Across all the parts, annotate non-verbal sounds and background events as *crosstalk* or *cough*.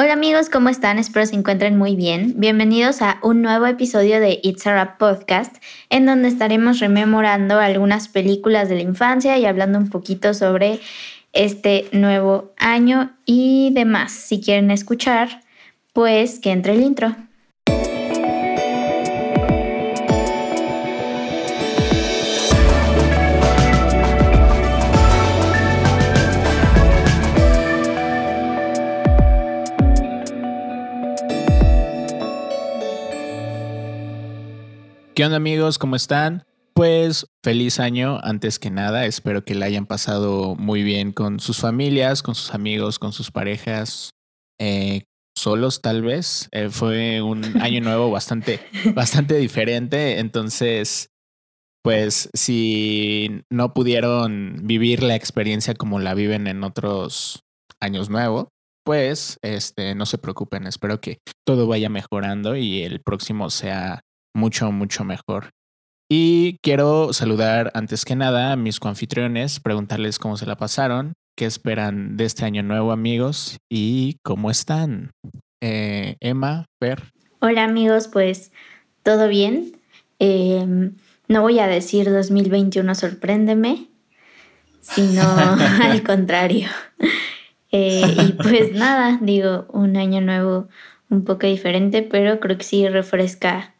Hola amigos, ¿cómo están? Espero se encuentren muy bien. Bienvenidos a un nuevo episodio de It's a Rap Podcast, en donde estaremos rememorando algunas películas de la infancia y hablando un poquito sobre este nuevo año y demás. Si quieren escuchar, pues que entre el intro. ¿Qué onda amigos? ¿Cómo están? Pues feliz año antes que nada. Espero que la hayan pasado muy bien con sus familias, con sus amigos, con sus parejas, eh, solos tal vez. Eh, fue un *laughs* año nuevo bastante, bastante diferente. Entonces, pues si no pudieron vivir la experiencia como la viven en otros años nuevos, pues este, no se preocupen. Espero que todo vaya mejorando y el próximo sea mucho, mucho mejor. Y quiero saludar antes que nada a mis coanfitriones, preguntarles cómo se la pasaron, qué esperan de este año nuevo, amigos, y cómo están. Eh, Emma, Per. Hola, amigos, pues todo bien. Em, no voy a decir 2021 sorpréndeme, sino *laughs* al contrario. *laughs* Eh, y pues *laughs* nada, digo, un año nuevo un poco diferente, pero creo que sí refresca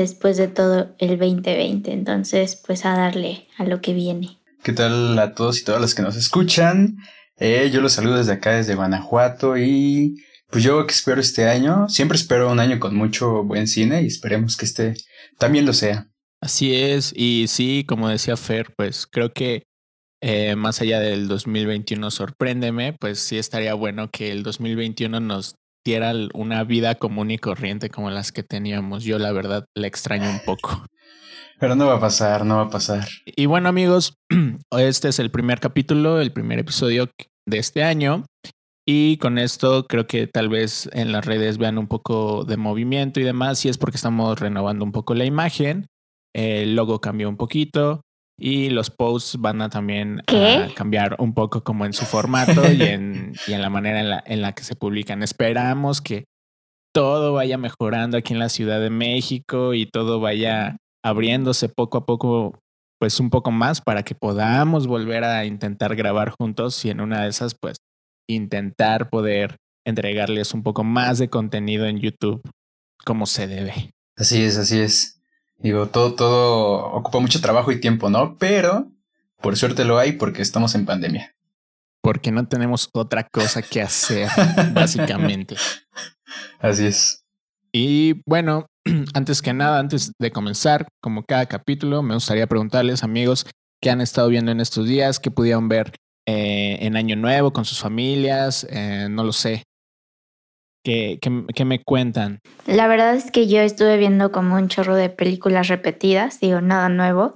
después de todo el 2020. Entonces, pues a darle a lo que viene. ¿Qué tal a todos y todas las que nos escuchan? Eh, yo los saludo desde acá, desde Guanajuato y pues yo que espero este año, siempre espero un año con mucho buen cine y esperemos que este también lo sea. Así es, y sí, como decía Fer, pues creo que eh, más allá del 2021 sorpréndeme, pues sí estaría bueno que el 2021 nos una vida común y corriente como las que teníamos. Yo la verdad la extraño un poco. Pero no va a pasar, no va a pasar. Y bueno amigos, *clears throat* este es el primer capítulo, el primer episodio de este año. Y con esto creo que tal vez en las redes vean un poco de movimiento y demás. Y es porque estamos renovando un poco la imagen. El logo cambió un poquito y los posts van a también cambiar un poco como en su formato y en, *laughs* y en la manera en la, en la que se publican. Esperamos que todo vaya mejorando aquí en la Ciudad de México y todo vaya abriéndose poco a poco, pues un poco más para que podamos volver a intentar grabar juntos y en una de esas, pues intentar poder entregarles un poco más de contenido en YouTube como se debe. Así es, así es. Digo, todo, todo ocupa mucho trabajo y tiempo, ¿no? Pero por suerte lo hay porque estamos en pandemia. Porque no tenemos otra cosa que hacer, *laughs* básicamente. Así es. Y bueno, *clears throat* antes que nada, antes de comenzar, como cada capítulo, me gustaría preguntarles, amigos, qué han estado viendo en estos días, qué pudieron ver eh, en Año Nuevo con sus familias, eh, no lo sé. ¿Qué, me cuentan? La verdad es que yo estuve viendo como un chorro de películas repetidas, digo, nada nuevo.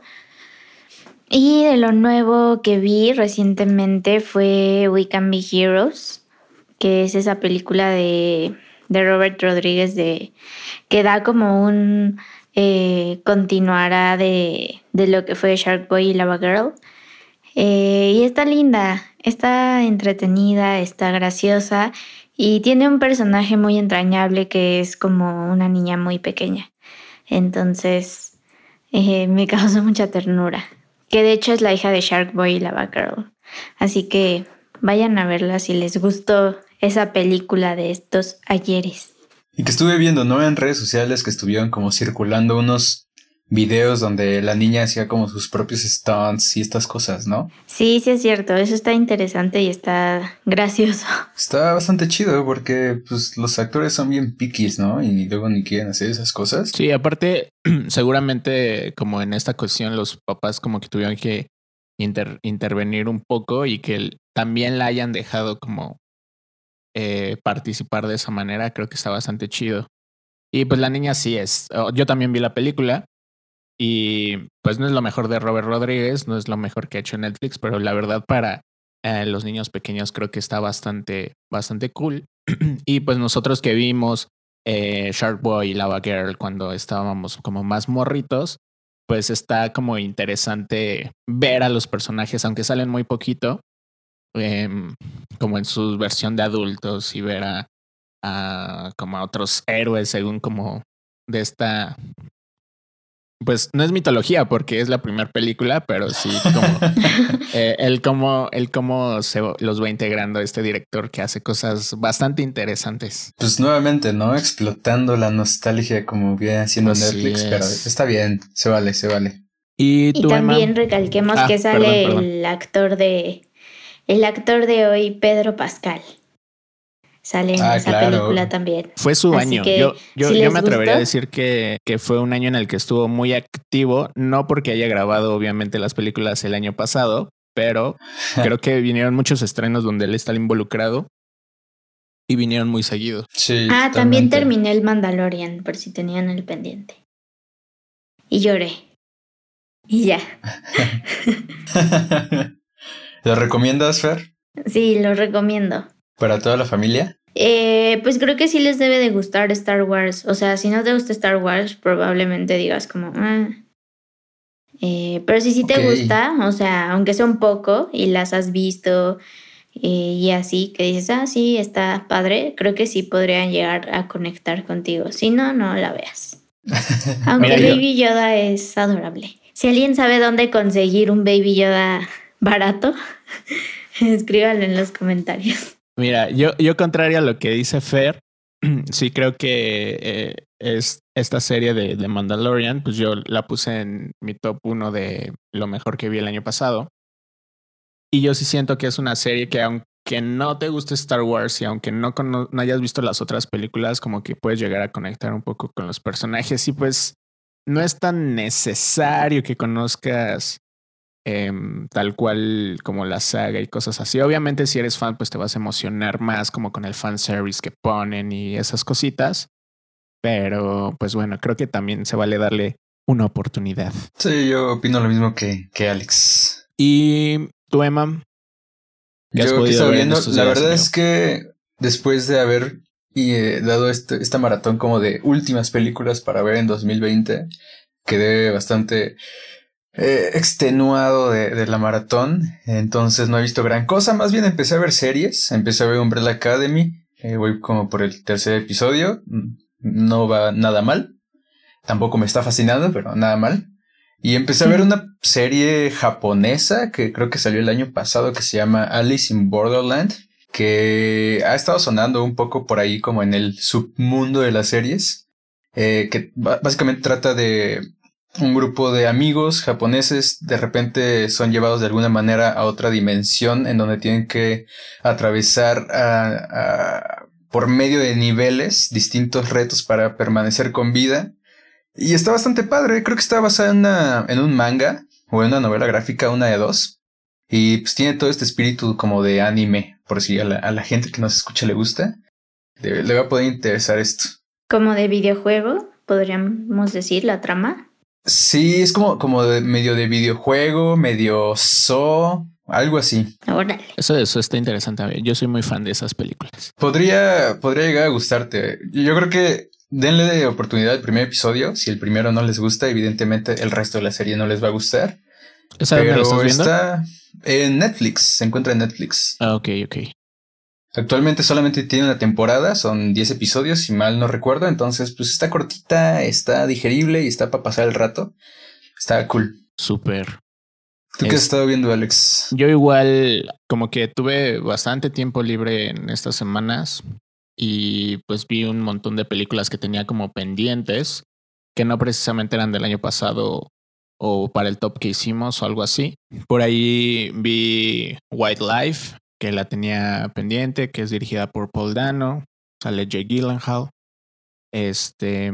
Y de lo nuevo que vi recientemente fue We Can Be Heroes, que es esa película de, Robert Rodríguez de, que da como un eh, continuará de, lo que fue Shark Boy y Lava Girl. Eh, y está linda, está entretenida, está graciosa y tiene un personaje muy entrañable que es como una niña muy pequeña. Entonces eh, me *laughs* causó mucha ternura. Que de hecho es la hija de Shark Boy y Lava Girl. Así que vayan a verla si les gustó esa película de estos ayeres. Y que estuve viendo, ¿no? En redes sociales que estuvieron como circulando unos videos donde la niña hacía como sus propios stunts y estas cosas, ¿no? Sí, sí es cierto, eso está interesante y está gracioso. *laughs* Está bastante chido porque pues los actores son bien piquis, ¿no? Y luego ni quieren hacer esas cosas. Sí, aparte *clears throat* seguramente como en esta cuestión los papás como que tuvieron que intervenir un poco y que también la hayan dejado como eh, participar de esa manera, creo que está bastante chido. Y pues la niña sí es. Yo también vi la película y pues no es lo mejor de Robert Rodríguez, no es lo mejor que ha hecho Netflix, pero la verdad para eh, los niños pequeños creo que está bastante, bastante cool. *clears throat* y pues nosotros que vimos eh, Shark Boy y Lava Girl cuando estábamos como más morritos, pues está como interesante ver a los personajes, aunque salen muy poquito, em, como en su versión de adultos y ver a, a como a otros héroes según como de esta pues no es mitología porque es la primera película, pero sí como *laughs* eh, el cómo, el cómo se los va integrando este director que hace cosas bastante interesantes. Pues nuevamente, ¿no? Explotando la nostalgia como viene haciendo Netflix, pero está bien, se vale, se vale. Y, también recalquemos ah, que sale el actor de el actor de hoy, Pedro Pascal sale en ah, esa película también. Fue su año. Yo, yo, me atrevería a decir que, que, fue un año en el que estuvo muy activo, no porque haya grabado obviamente las películas el año pasado, pero *laughs* creo que vinieron muchos estrenos donde él está involucrado y vinieron muy seguidos. Sí, ah, también terminé el Mandalorian, por si tenían el pendiente. Y lloré. Y ya. *laughs* ¿Lo recomiendas, Fer? Sí, lo recomiendo. ¿Para toda la familia? Eh, pues creo que sí les debe de gustar Star Wars. O sea, si no te gusta Star Wars, probablemente digas como... Ah". Eh, pero si sí te gusta, o sea, aunque sea un poco y las has visto eh, y así, que dices, ah, sí, está padre, creo que sí podrían llegar a conectar contigo. Si no, no la veas. *laughs* Aunque Baby Yoda es adorable. Si alguien sabe dónde conseguir un Baby Yoda barato, *laughs* escríbanlo en los comentarios. Mira, yo, yo contrario a lo que dice Fer, *clears throat* sí creo que eh, es esta serie de, de, Mandalorian, pues yo la puse en mi top uno de lo mejor que vi el año pasado. Y yo sí siento que es una serie que aunque no te guste Star Wars y aunque no, no hayas visto las otras películas, como que puedes llegar a conectar un poco con los personajes y pues no es tan necesario que conozcas Em, tal cual como la saga y cosas así. Obviamente si eres fan pues te vas a emocionar más como con el fanservice que ponen y esas cositas. Pero pues bueno, creo que también se vale darle una oportunidad. Sí, yo opino lo mismo que, que Alex. ¿Y tú, Emma? Yo que estaba viendo, la verdad es que después de haber eh, dado este, esta maratón como de últimas películas para ver en 2020, quedé bastante eh, extenuado de, la maratón, entonces no he visto gran cosa, más bien empecé a ver series, empecé a ver Umbrella Academy, eh, voy como por el tercer episodio, mm, no va nada mal, tampoco me está fascinando, pero nada mal. Y empecé a ver una serie japonesa que creo que salió el año pasado que se llama Alice in Borderland, que ha estado sonando un poco por ahí como en el submundo de las series, eh, que básicamente trata de un grupo de amigos japoneses de repente son llevados de alguna manera a otra dimensión en donde tienen que atravesar por medio de niveles distintos retos para permanecer con vida. Y está bastante padre, creo que está basada en, en un manga o en una novela gráfica, una de dos. Y pues tiene todo este espíritu como de anime, por si a la, gente que nos escucha le gusta, le va a poder interesar esto. Como de videojuego, podríamos decir, la trama. Sí, es como, como de, medio de videojuego, medio so, algo así. Eso, eso está interesante. Yo soy muy fan de esas películas. Podría, podría llegar a gustarte. Yo creo que denle de oportunidad al primer episodio. Si el primero no les gusta, evidentemente el resto de la serie no les va a gustar. ¿Esa Pero estás viendo? está en Netflix, se encuentra en Netflix. Ah, ok, ok. Actualmente solamente tiene una temporada, son 10 episodios, si mal no recuerdo, entonces pues está cortita, está digerible y está para pasar el rato. Está cool. Súper. ¿Tú qué has estado viendo, Alex? Yo igual, como que tuve bastante tiempo libre en estas semanas y pues vi un montón de películas que tenía como pendientes, que no precisamente eran del año pasado o para el top que hicimos o algo así. Por ahí vi White Life, que la tenía pendiente, que es dirigida por Paul Dano, sale Jake Gyllenhaal. Este,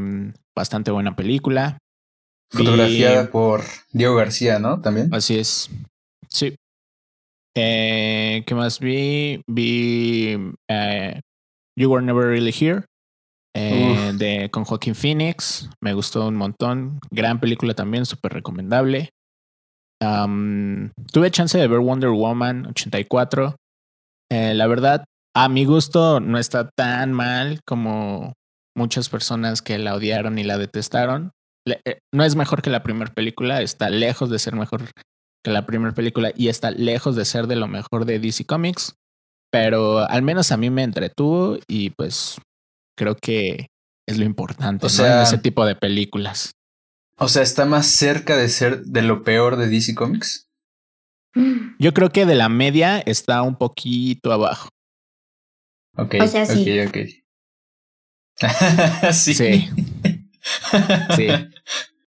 bastante buena película. Fotografiada por Diego García, ¿no? También. Así es. Sí. Eh, ¿Qué más vi? Vi eh, You Were Never Really Here. Eh, de, con Joaquín Phoenix. Me gustó un montón. Gran película también, súper recomendable. tuve chance de ver Wonder Woman 84. Eh, la verdad, a mi gusto no está tan mal como muchas personas que la odiaron y la detestaron. Eh, no es mejor que la primera película, está lejos de ser mejor que la primera película y está lejos de ser de lo mejor de DC Comics, pero al menos a mí me entretuvo y pues creo que es lo importante o sea, en ese tipo de películas. O sea, está más cerca de ser de lo peor de DC Comics. *gasps* Yo creo que de la media está un poquito abajo. Ok, o sea, sí. ok, *laughs* sí. sí. *laughs* sí.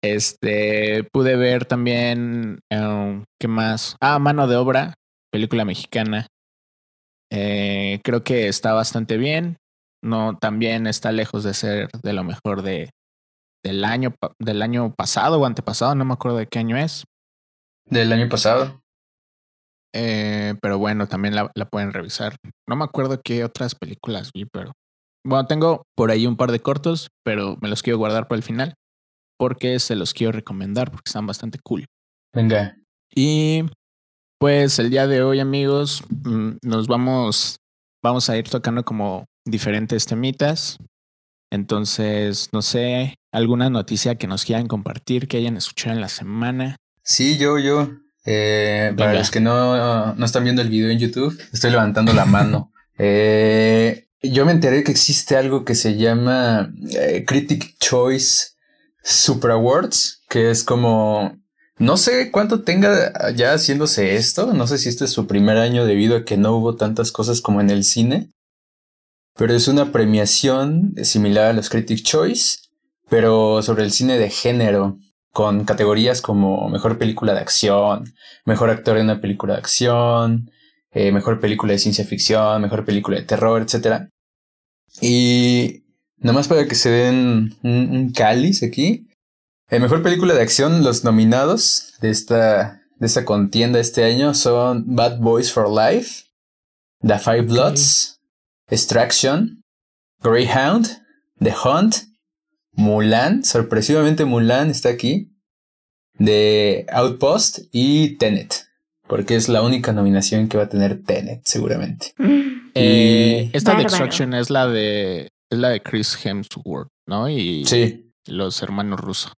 Este, pude ver también, um, ¿qué más? Ah, Mano de Obra, película mexicana. Eh, creo que está bastante bien. No, también está lejos de ser de lo mejor de, del año, del año pasado o antepasado, no me acuerdo de qué año es. Del año pasado. Eh, pero bueno, también la, la, pueden revisar. No me acuerdo qué otras películas vi, pero bueno, tengo por ahí un par de cortos, pero me los quiero guardar para el final porque se los quiero recomendar porque están bastante cool. Venga. Y pues el día de hoy, amigos, mm, nos vamos, vamos a ir tocando como diferentes temitas. Entonces, no sé, alguna noticia que nos quieran compartir, que hayan escuchado en la semana. Sí, yo, yo. Eh, para los que no, no están viendo el video en YouTube, estoy levantando la mano. *laughs* Eh, yo me enteré que existe algo que se llama eh, Critic Choice Super Awards, que es como... No sé cuánto tenga ya haciéndose esto, no sé si este es su primer año debido a que no hubo tantas cosas como en el cine, pero es una premiación similar a los Critic Choice, pero sobre el cine de género, con categorías como mejor película de acción, mejor actor en una película de acción, eh, mejor película de ciencia ficción, mejor película de terror, etc. Y Nada más para que se den un, cáliz aquí. En mejor película de acción, los nominados de esta, de esta contienda este año son Bad Boys for Life, The Five Bloods, Extraction, Greyhound, The Hunt, Mulan, sorpresivamente Mulan está aquí, The Outpost y Tenet, porque es la única nominación que va a tener Tenet seguramente. *laughs* Eh, esta de Extraction es la de es la de Chris Hemsworth, ¿no? Y sí. los hermanos rusos.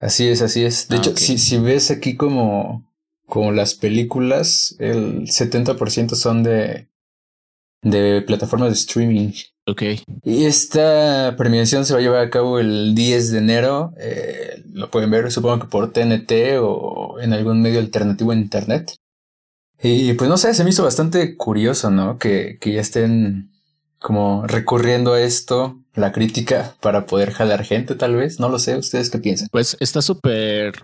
Así es, así es. De ah, hecho, si, si ves aquí como, como las películas, el 70% son de, de plataformas de streaming. Ok. Y esta premiación se va a llevar a cabo el 10 de enero. Eh, lo pueden ver, supongo que por TNT o en algún medio alternativo en internet. Y pues no sé, se me hizo bastante curioso, ¿no? Que, que ya estén como recurriendo a esto, la crítica, para poder jalar gente, tal vez. No lo sé, ¿ustedes qué piensan? Pues está súper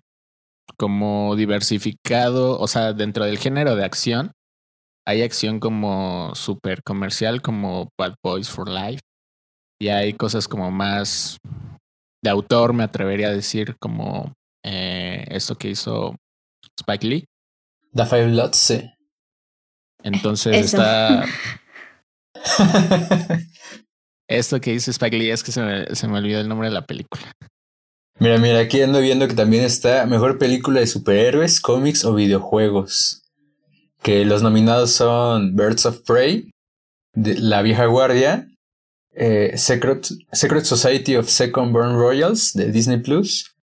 como diversificado, o sea, dentro del género de acción, hay acción como súper comercial, como Bad Boys for Life, y hay cosas como más de autor, me atrevería a decir, como eh, esto que hizo Spike Lee. The Five Lots, sí. Entonces está *laughs* Esto que dice Spike Lee es que se me, se me olvidó el nombre de la película. Mira, mira, aquí ando viendo que también está mejor película de superhéroes, cómics o videojuegos. Que los nominados son Birds of Prey, La Vieja Guardia, eh, Secret, Secret Society of Second Born Royals de Disney Plus,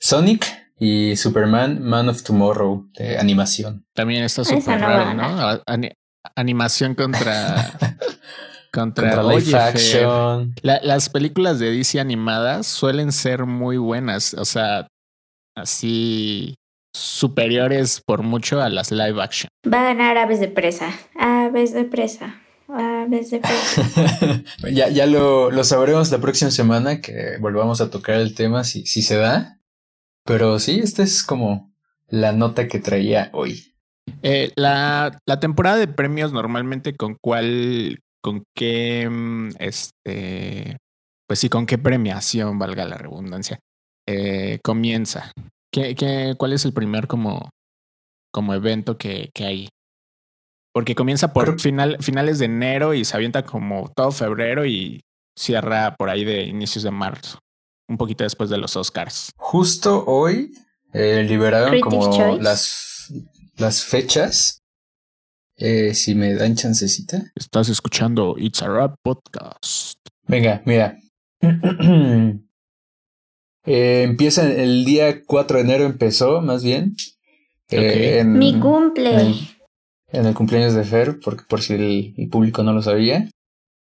Sonic y Superman Man of Tomorrow de animación. También está súper raro, ¿no? animación *laughs* contra. contra, live action. las películas de DC animadas suelen ser muy buenas. O sea, así superiores por mucho a las live action. Va a ganar Aves de Presa. Aves de Presa. Aves de Presa. *laughs* ya ya lo, lo, sabremos la próxima semana que volvamos a tocar el tema si, si se da. Pero sí, esta es como la nota que traía hoy. Eh, la, la, temporada de premios normalmente con cuál, con qué, mm, este, pues sí, con qué premiación, valga la redundancia, eh, comienza. ¿Qué, qué, cuál es el primer como, como evento que, que hay? Porque comienza por final, finales de enero y se avienta como todo febrero y cierra por ahí de inicios de marzo, un poquito después de los Oscars. Justo hoy eh, liberaron como las las fechas. Eh, si me dan chancecita. Estás escuchando It's a Rap Podcast. Venga, mira. *clears throat* eh, empieza el día 4 de enero, empezó más bien. Eh, en, Mi cumple. En el, cumpleaños de Fer, porque por si el, público no lo sabía.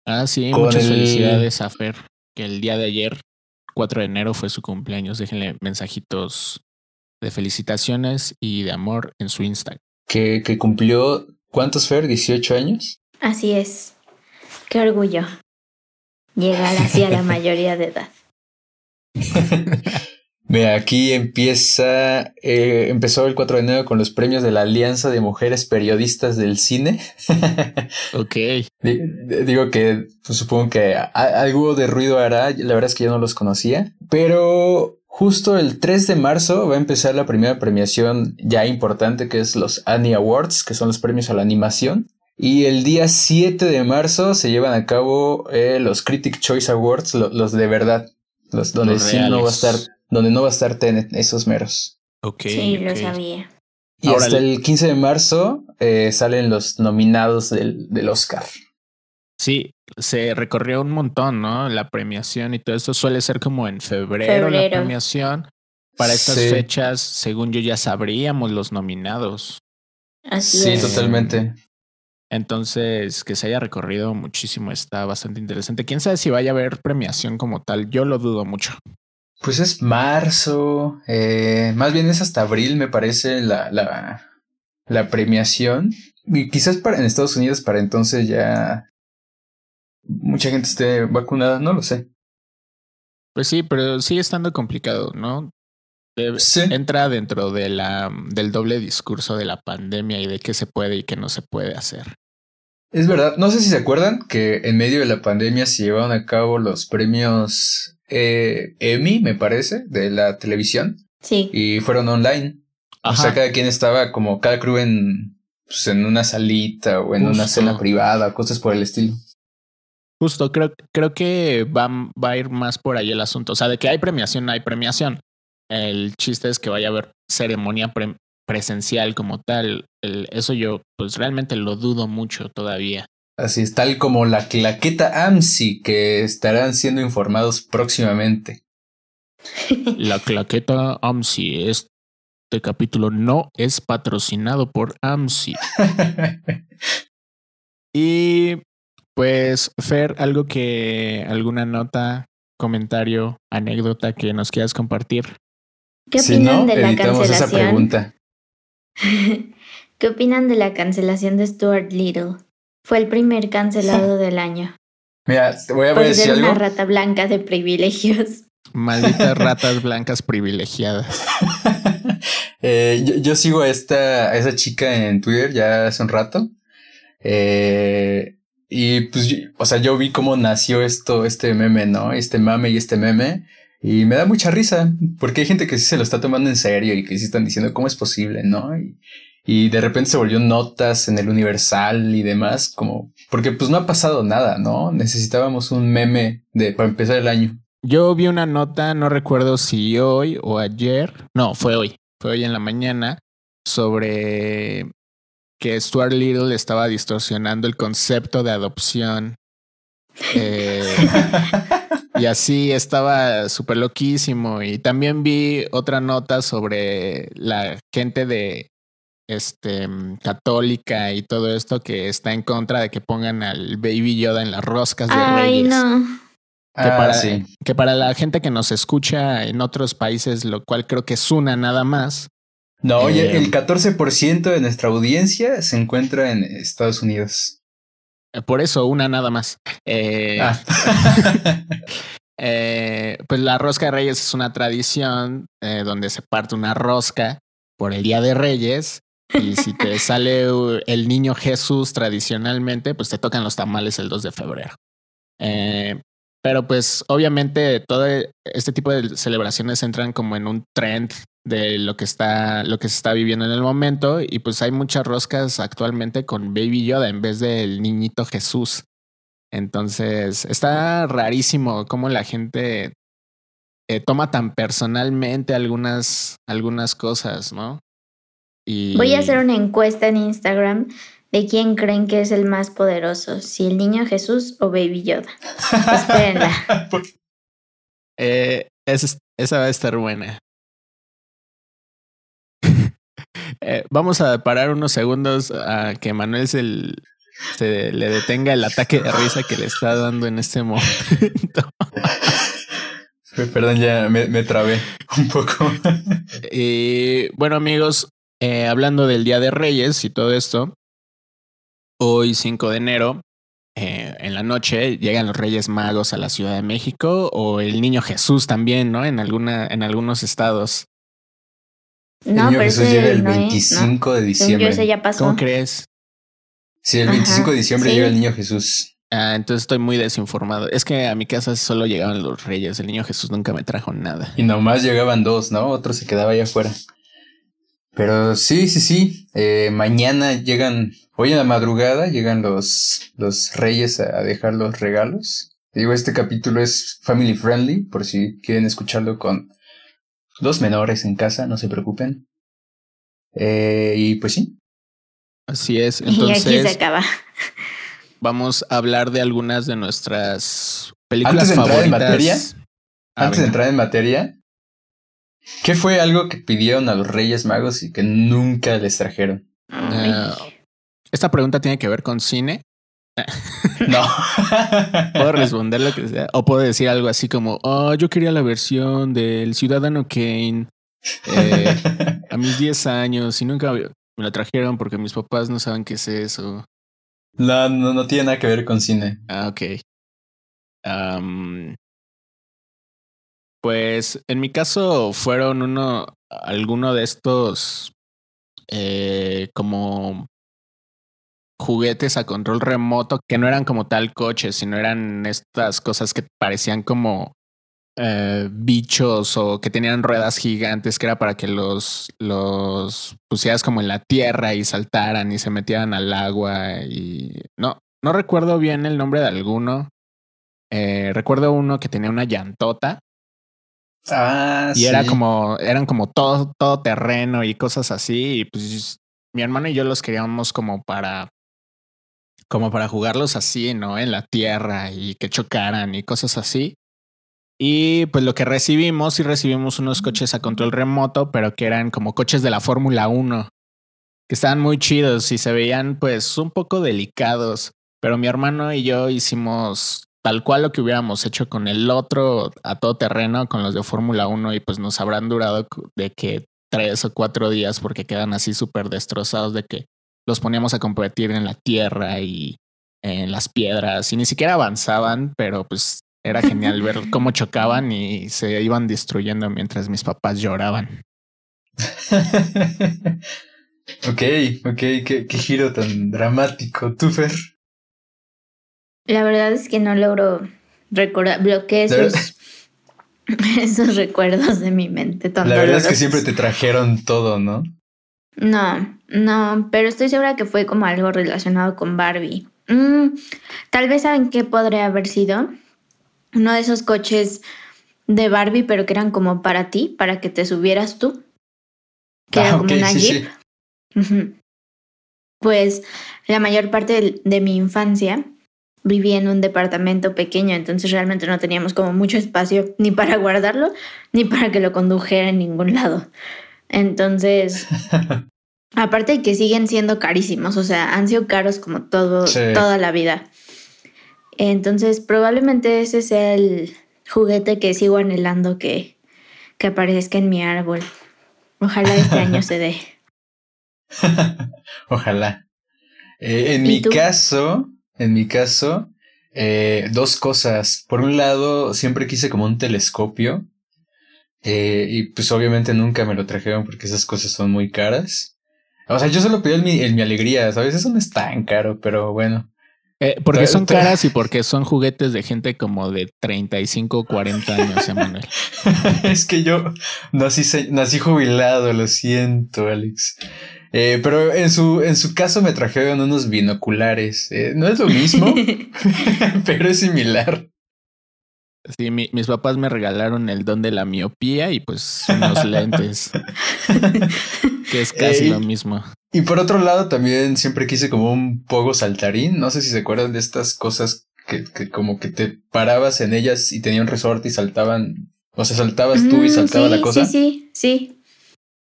Ah, sí, muchas felicidades a Fer, que el día de ayer, 4 de enero, fue su cumpleaños. Déjenle mensajitos de felicitaciones y de amor en su Instagram. Que, que cumplió, ¿cuántos Fer? ¿18 años? Así es. Qué orgullo llegar así a la *laughs* mayoría de edad. *laughs* Mira, aquí empieza, eh, empezó el 4 de enero con los premios de la Alianza de Mujeres Periodistas del Cine. *laughs* ok. Digo que pues, supongo que algo de ruido hará, la verdad es que yo no los conocía, pero justo el 3 de marzo va a empezar la primera premiación ya importante que es los Annie Awards, que son los premios a la animación. Y el día 7 de marzo se llevan a cabo eh, los Critic Choice Awards, los de verdad, los donde sí no va a estar donde no va a estar Tenet, esos meros. Ok. Sí, lo sabía. Y hasta el 15 de marzo eh, salen los nominados del, del, Oscar. Sí, se recorrió un montón, ¿no? La premiación y todo esto suele ser como en febrero, la premiación. Para estas fechas, según yo, ya sabríamos los nominados. Así sí, totalmente. Entonces, que se haya recorrido muchísimo está bastante interesante. Quién sabe si vaya a haber premiación como tal. Yo lo dudo mucho. Pues es marzo, eh, más bien es hasta abril, me parece, la, la, la premiación. Y quizás para, en Estados Unidos para entonces ya mucha gente esté vacunada, no lo sé. Pues sí, pero sigue estando complicado, ¿no? Entra dentro de la, del doble discurso de la pandemia y de qué se puede y qué no se puede hacer. Es verdad, no sé si se acuerdan que en medio de la pandemia se llevaron a cabo los premios eh, Emmy, me parece, de la televisión. Sí. Y fueron online. O sea, cada quien estaba como cada crew en, pues, en una salita o en una cena privada, cosas por el estilo. Justo, creo, creo que va, va a ir más por ahí el asunto. O sea, de que hay premiación, hay premiación. El chiste es que vaya a haber ceremonia presencial como tal. eso yo, pues realmente lo dudo mucho todavía. Así es, tal como la claqueta AMSI, que estarán siendo informados próximamente. *laughs* *laughs* La claqueta AMSI, este capítulo no es patrocinado por AMSI. *laughs* y pues, Fer, algo que, alguna nota, comentario, anécdota que nos quieras compartir. ¿Qué opinan de la cancelación? esa pregunta. *laughs* ¿Qué opinan de la cancelación de Stuart Little? Fue el primer cancelado del año. *laughs* Mira, te voy a Por decir ser una rata blanca de privilegios. *laughs* Malditas ratas blancas privilegiadas. eh, yo, sigo a esta, a esa chica en Twitter ya hace un rato. Eh, y pues, o sea, yo vi cómo nació esto, este meme, ¿no? Este mame y este meme. Y me da mucha risa, porque hay gente que sí se lo está tomando en serio y que sí están diciendo cómo es posible, ¿no? Y, y de repente se volvió notas en el Universal y demás, como porque pues no ha pasado nada, ¿no? Necesitábamos un meme de para empezar el año. Yo vi una nota, no recuerdo si hoy o ayer, no, fue hoy, fue hoy en la mañana, sobre que Stuart Little estaba distorsionando el concepto de adopción. Eh, *laughs* y así estaba súper loquísimo. Y también vi otra nota sobre la gente de este, mm, católica y todo esto que está en contra de que pongan al Baby Yoda en las roscas de Ay, No. Que, ah, para, que para la gente que nos escucha en otros países, lo cual creo que es una nada más. No, oye, eh, el 14% de nuestra audiencia se encuentra en Estados Unidos. Eh, por eso, una nada más. Eh, ah. *laughs* pues la rosca de Reyes es una tradición donde se parte una rosca por el Día de Reyes y si te *laughs* sale el niño Jesús tradicionalmente, pues te tocan los tamales el 2 de febrero. Eh, pero pues obviamente todo este tipo de celebraciones entran como en un trend de lo que está, lo que se está viviendo en el momento. Y pues hay muchas roscas actualmente con Baby Yoda en vez del niñito Jesús. Entonces está rarísimo cómo la gente eh, toma tan personalmente algunas, algunas cosas, ¿no? Voy a hacer una encuesta en Instagram de quién creen que es el más poderoso, si el niño Jesús o Baby Yoda. *laughs* Espérenla. eh, esa, va a estar buena. Eh, vamos a parar unos segundos a que Manuel se, se le detenga el ataque de risa que le está dando en este momento. Perdón, ya me, me trabé un poco. *laughs* y bueno, amigos, eh, hablando del Día de Reyes y todo esto, hoy 5 de enero, eh, en la noche, llegan los Reyes Magos a la Ciudad de México o el Niño Jesús también, ¿no? En, alguna, en algunos estados. El Niño Jesús llega el 25 de diciembre. ya pasó. ¿Cómo crees? Sí, el 25 de diciembre llega el Niño Jesús. Ah, entonces estoy muy desinformado. Es que a mi casa solo llegaban los reyes. El niño Jesús nunca me trajo nada. Y nomás llegaban dos, ¿no? Otro se quedaba allá afuera. Pero sí, sí, sí. Eh, mañana llegan, hoy en la madrugada llegan los, los reyes a dejar los regalos. Digo, este capítulo es family friendly, por si quieren escucharlo con dos menores en casa, no se preocupen. Eh, y pues sí. Así es. Entonces, *laughs* y aquí se acaba vamos a hablar de algunas de nuestras películas Antes de favoritas. Entrar en materia, ah, Antes de entrar en materia, ¿qué fue algo que pidieron a los Reyes Magos y que nunca les trajeron? Ah, esta pregunta tiene que ver con cine. No. *laughs* puedo responder lo que sea. O puedo decir algo así como, oh, yo quería la versión del Ciudadano Kane eh, a mis 10 años y nunca me la trajeron porque mis papás no saben qué es eso. No, no, no tiene nada que ver con cine. Ah, ok. pues en mi caso fueron uno, alguno de estos eh, como juguetes a control remoto que no eran como tal coches, sino eran estas cosas que parecían como eh, bichos o que tenían ruedas gigantes que era para que los, los pusieras como en la tierra y saltaran y se metieran al agua y no, no recuerdo bien el nombre de alguno. Eh, recuerdo uno que tenía una llantota. Ah, y era como, eran como todo, todo terreno y cosas así. Y pues mi hermano y yo los queríamos como para, como para jugarlos así, ¿no? En la tierra y que chocaran y cosas así. Y pues lo que recibimos, y recibimos unos coches a control remoto, pero que eran como coches de la Fórmula 1, que estaban muy chidos y se veían pues un poco delicados. Pero mi hermano y yo hicimos tal cual lo que hubiéramos hecho con el otro a todo terreno, con los de Fórmula 1, y pues nos habrán durado de que tres o cuatro días porque quedan así súper destrozados de que los poníamos a competir en la tierra y en las piedras y ni siquiera avanzaban, pero pues era genial ver *laughs* cómo chocaban y se iban destruyendo mientras mis papás lloraban. *laughs* ok, ok, qué, giro tan dramático. ¿Tú, Fer? La verdad es que no logro recordar, bloqueé esos, *laughs* esos recuerdos de mi mente. La verdad es que siempre te trajeron todo, ¿no? No, no, pero estoy segura que fue como algo relacionado con Barbie. Mm, tal vez saben qué podría haber sido uno de esos coches de Barbie, pero que eran como para ti, para que te subieras tú. Que era ah, como una Jeep. Pues la mayor parte de, mi infancia viví en un departamento pequeño, entonces realmente no teníamos como mucho espacio ni para guardarlo, ni para que lo condujera en ningún lado. Entonces, *laughs* aparte de que siguen siendo carísimos, o sea, han sido caros como todo, toda la vida. Entonces, probablemente ese sea el juguete que sigo anhelando que, que aparezca en mi árbol. Ojalá este año se dé. *laughs* Ojalá. Eh, en mi caso, en mi caso, eh, dos cosas. Por un lado, siempre quise como un telescopio. Eh, y pues obviamente nunca me lo trajeron porque esas cosas son muy caras. O sea, yo solo pedí en mi, en mi alegría, ¿sabes? Eso no es tan caro, pero bueno. Eh, porque son caras y porque son juguetes de gente como de 35 o 40 años, Emanuel. *laughs* es que yo nací, nací jubilado, lo siento, Alex. Eh, pero en su, en su caso me trajeron unos binoculares. Eh, no es lo mismo, *laughs* *laughs* pero es similar. Sí, mis papás me regalaron el don de la miopía y pues unos *laughs* lentes. que es casi lo mismo. Y por otro lado, también siempre quise como un pogo saltarín. No sé si se acuerdan de estas cosas que, que como que te parabas en ellas y tenía un resorte y saltaban. O sea, saltabas tú y saltaba la cosa. Sí, sí, sí.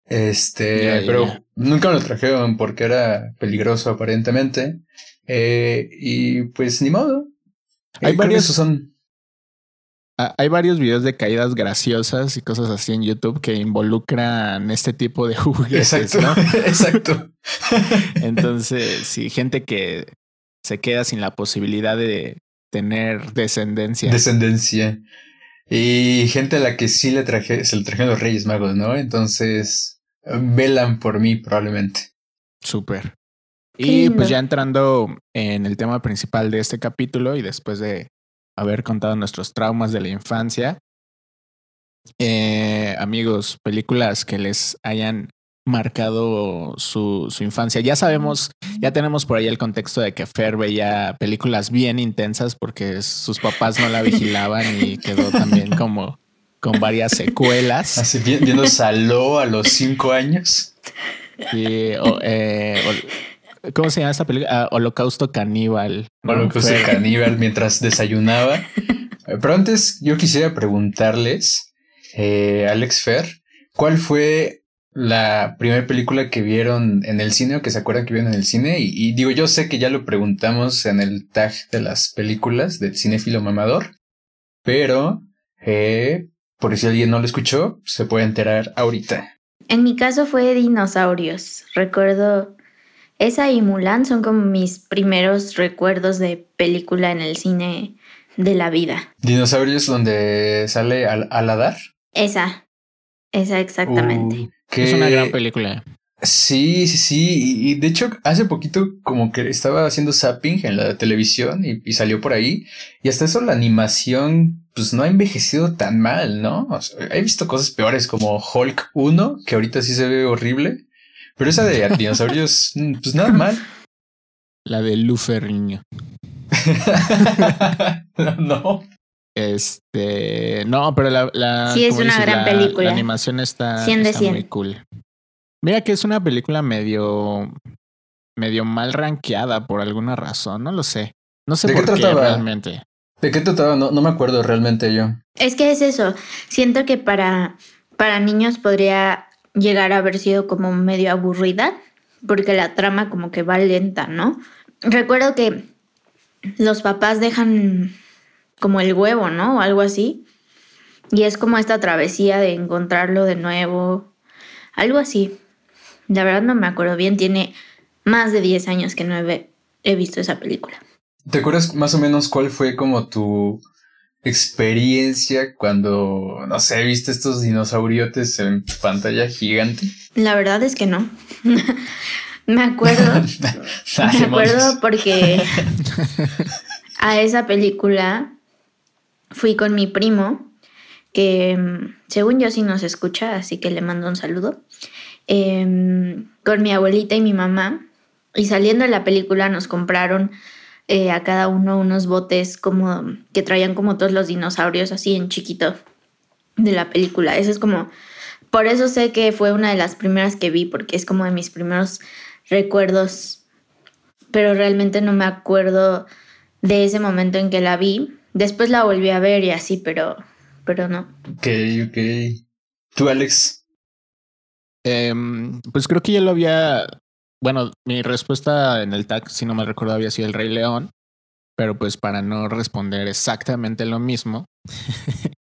Este, pero nunca me lo trajeron porque era peligroso aparentemente. Eh, y pues ni modo. Hay Eh, creo que varios- esos son. Ah, Hay varios videos de caídas graciosas y cosas así en YouTube que involucran este tipo de *laughs* juguetes, Exacto. ¿no? *laughs* Exacto. *laughs* Entonces, sí, gente que se queda sin la posibilidad de tener descendencia. Descendencia. Y gente a la que sí le traje, se le trajeron los Reyes Magos, ¿no? Entonces, velan por mí probablemente. Súper. Y pues ya entrando en el tema principal de este capítulo y después de haber contado nuestros traumas de la infancia, eh, amigos, películas que les hayan marcado su, su infancia. Ya sabemos, ya tenemos por ahí el contexto de que Fer veía películas bien intensas porque sus papás no la vigilaban y quedó también como con varias secuelas. Así vi- viendo Saló a los cinco años. Sí, o, eh, o- ¿Cómo se llama esta película? Ah, Holocausto Caníbal. ¿no? Holocausto Fue- caníbal mientras desayunaba. *laughs* Pero antes yo quisiera preguntarles, eh, Alex Fer, ¿cuál fue la primera película que vieron en el cine o que se acuerdan que vieron en el cine? Y, y digo, yo sé que ya lo preguntamos en el tag de las películas del cinéfilo mamador, pero eh, por si alguien no lo escuchó, se puede enterar ahorita. En mi caso fue dinosaurios. Recuerdo esa y Mulan son como mis primeros recuerdos de película en el cine de la vida. Dinosaurios donde sale al Aladar. Esa, esa exactamente. Uh, Es una gran película. Sí, sí, sí. Y, y de hecho, hace poquito como que estaba haciendo zapping en la televisión y, y salió por ahí. Y hasta eso la animación, pues no ha envejecido tan mal, ¿no? O sea, he visto cosas peores como Hulk 1, que ahorita sí se ve horrible. Pero esa de *laughs* dinosaurios, mm, pues nada mal. La de Luferriño. *laughs* no. Este, no, pero la, la- Sí, es como una gran la- película. La animación está, 100 de está 100. muy cool. Mira que es una película medio, medio mal rankeada por alguna razón, no lo sé. No sé ¿De qué por qué trataba? realmente. ¿De qué trataba? No, no me acuerdo realmente yo. Es que es eso. Siento que para, para niños podría llegar a haber sido como medio aburrida, porque la trama como que va lenta, ¿no? Recuerdo que los papás dejan como el huevo, ¿no? O algo así. Y es como esta travesía de encontrarlo de nuevo. Algo así. La verdad no me acuerdo bien. Tiene más de 10 años que no he, he visto esa película. ¿Te acuerdas más o menos cuál fue como tu experiencia cuando, no sé, viste estos dinosauriotes en pantalla gigante? La verdad es que no. *laughs* me acuerdo. *laughs* Me acuerdo porque *laughs* a esa película fui con mi primo, que mm, según yo sí nos escucha, así que le mando un saludo, em, con mi abuelita y mi mamá. Y saliendo de la película nos compraron eh, a cada uno unos botes como que traían como todos los dinosaurios así en chiquito de la película. Eso es como, por eso sé que fue una de las primeras que vi, porque es como de mis primeros recuerdos pero realmente no me acuerdo de ese momento en que la vi. Después la volví a ver y así, pero, pero no. Ok, ok. ¿Tú, Alex? Em, pues creo que ya lo había. Bueno, mi respuesta en el tag, si no me recuerdo, había sido el Rey León. Pero pues para no responder exactamente lo mismo. *laughs*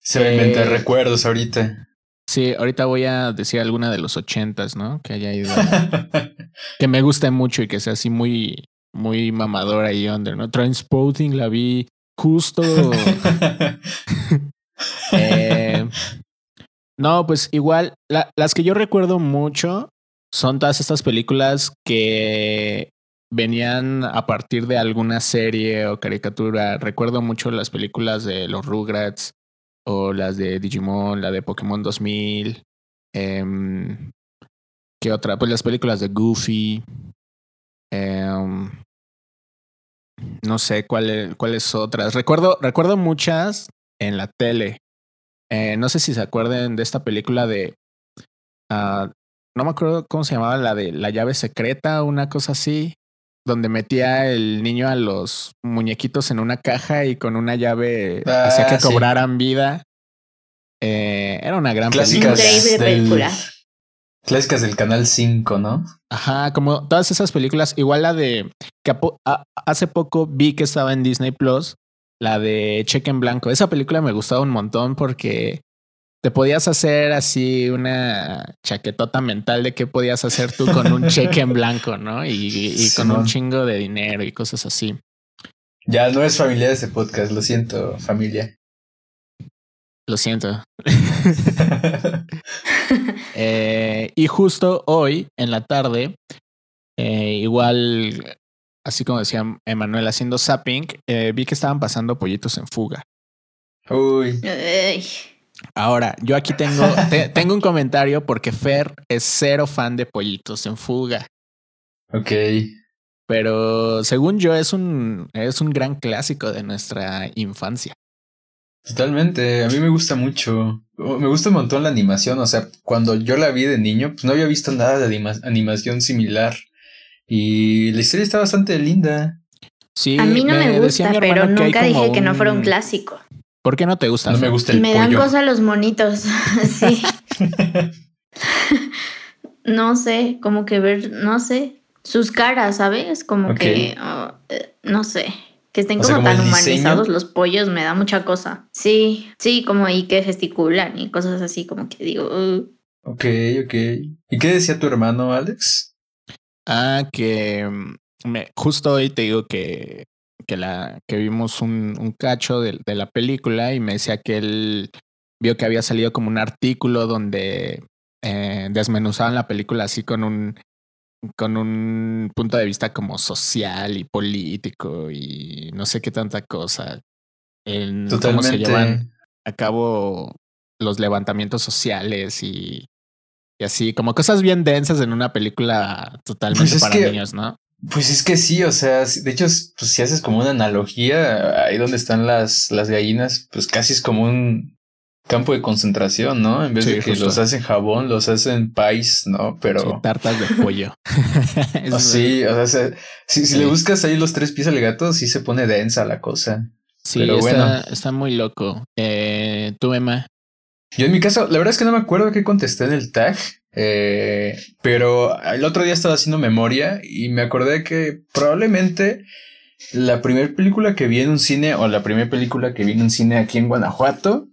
Se me Eh, recuerdos ahorita. Sí, ahorita voy a decir alguna de los ochentas, ¿no? Que haya ido. *laughs* que me guste mucho y que sea así muy, muy mamadora y under, ¿no? Transporting la vi justo. *laughs* eh, no, pues igual, la- las que yo recuerdo mucho son todas estas películas que venían a partir de alguna serie o caricatura. Recuerdo mucho las películas de los Rugrats o las de Digimon, la de Pokémon 2000. em, ¿Qué otra? Pues las películas de Goofy. em, no sé cuáles otras. Recuerdo, recuerdo muchas en la tele. Eh, no sé si se acuerdan de esta película de. ah, no me acuerdo cómo se llamaba, la de la llave secreta, una cosa así, donde metía el niño a los muñequitos en una caja y con una llave Ah, hacía que sí. cobraran vida. Eh, era una gran Clásicas Increíble del, película. Clásicas del Canal 5, ¿no? Ajá, como todas esas películas, igual la de que hace poco vi que estaba en Disney Plus, la de Cheque en Blanco. Esa película me gustaba un montón porque te podías hacer así una chaquetota mental de qué podías hacer tú con un cheque en blanco, ¿no? Y, con un chingo de dinero y cosas así. Ya no es familiar ese podcast, lo siento, familia. Lo siento. *laughs* *laughs* Eh, y justo hoy, en la tarde, eh, igual, así como decía Emanuel haciendo zapping, eh, vi que estaban pasando pollitos en fuga. Uy. Ahora, yo aquí tengo, *laughs* tengo un comentario porque Fer es cero fan de pollitos en fuga. Ok. Pero según yo es un, es un gran clásico de nuestra infancia. Totalmente, a mí me gusta mucho. Me gusta un montón la animación, o sea, cuando yo la vi de niño, pues no había visto nada de animación similar. Y la historia está bastante linda. Sí, a mí no me, gusta, pero nunca dije que no fuera un clásico. ¿Por qué no te gusta? No me gusta el Me dan cosa los monitos, *laughs* sí. no sé, como que ver, no sé, sus caras, ¿sabes? Como que, oh, eh, no sé. Que estén como, tan humanizados los pollos me da mucha cosa. Sí, sí, como ahí que gesticulan y cosas así, como que digo. Ok, ok. ¿Y qué decía tu hermano, Alex? Ah, que mm, me, justo hoy te digo que, que, la, que vimos un, un cacho de, de, la película y me decía que él vio que había salido como un artículo donde eh, desmenuzaban la película así con un con un punto de vista como social y político y no sé qué tanta cosa. En cómo se llevan a cabo los levantamientos sociales y, y, así, como cosas bien densas en una película totalmente pues para niños, ¿no? Pues es que sí, o sea, de hecho, pues si haces como una analogía, ahí donde están las, las gallinas, pues casi es como un, campo de concentración, ¿no? En vez de que los hacen jabón, los hacen pais, ¿no? Pero. tartas de pollo. *laughs* *laughs* Ah, sí, o sea, si, le buscas ahí los tres pies al gato, sí se pone densa la cosa. Sí, Pero está, bueno. está muy loco. Eh, ¿Tú, Emma? Yo en mi caso, la verdad es que no me acuerdo qué contesté en el tag. Eh, pero el otro día estaba haciendo memoria y me acordé que probablemente la primera película que vi en un cine o la primera película que vi en un cine aquí en Guanajuato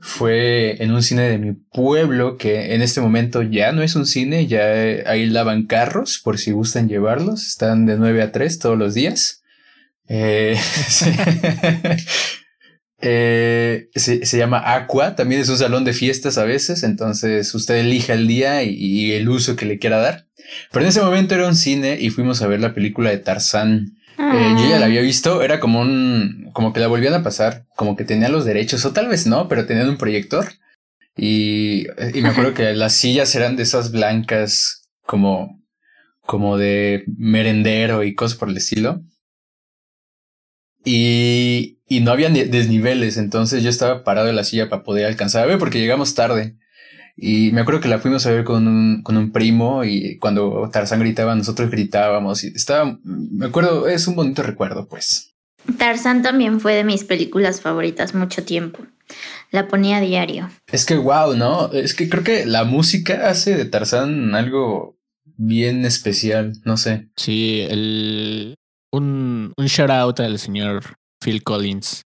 fue en un cine de mi pueblo, que en este momento ya no es un cine, ya ahí lavan carros, por si gustan llevarlos, están de 9 a 3 todos los días. Eh, *laughs* eh, se, llama Aqua, también es un salón de fiestas a veces, entonces usted elija el día y, el uso que le quiera dar. Pero en ese momento era un cine y fuimos a ver la película de Tarzán. Eh, yo ya la había visto, era como un, como que la volvían a pasar, como que tenía los derechos, o tal vez no, pero tenían un proyector. Y, y me acuerdo que las sillas eran de esas blancas, como, como de merendero y cosas por el estilo. Y, y no había desniveles, entonces yo estaba parado en la silla para poder alcanzar a ver porque llegamos tarde. Y me acuerdo que la fuimos a ver con un, con un primo y cuando Tarzán gritaba, nosotros gritábamos y estaba, me acuerdo, es un bonito recuerdo, pues. Tarzán también fue de mis películas favoritas mucho tiempo. La ponía a diario. Es que wow, ¿no? Es que creo que la música hace de Tarzán algo bien especial, no sé. Sí, el, un, un shout out al señor Phil Collins.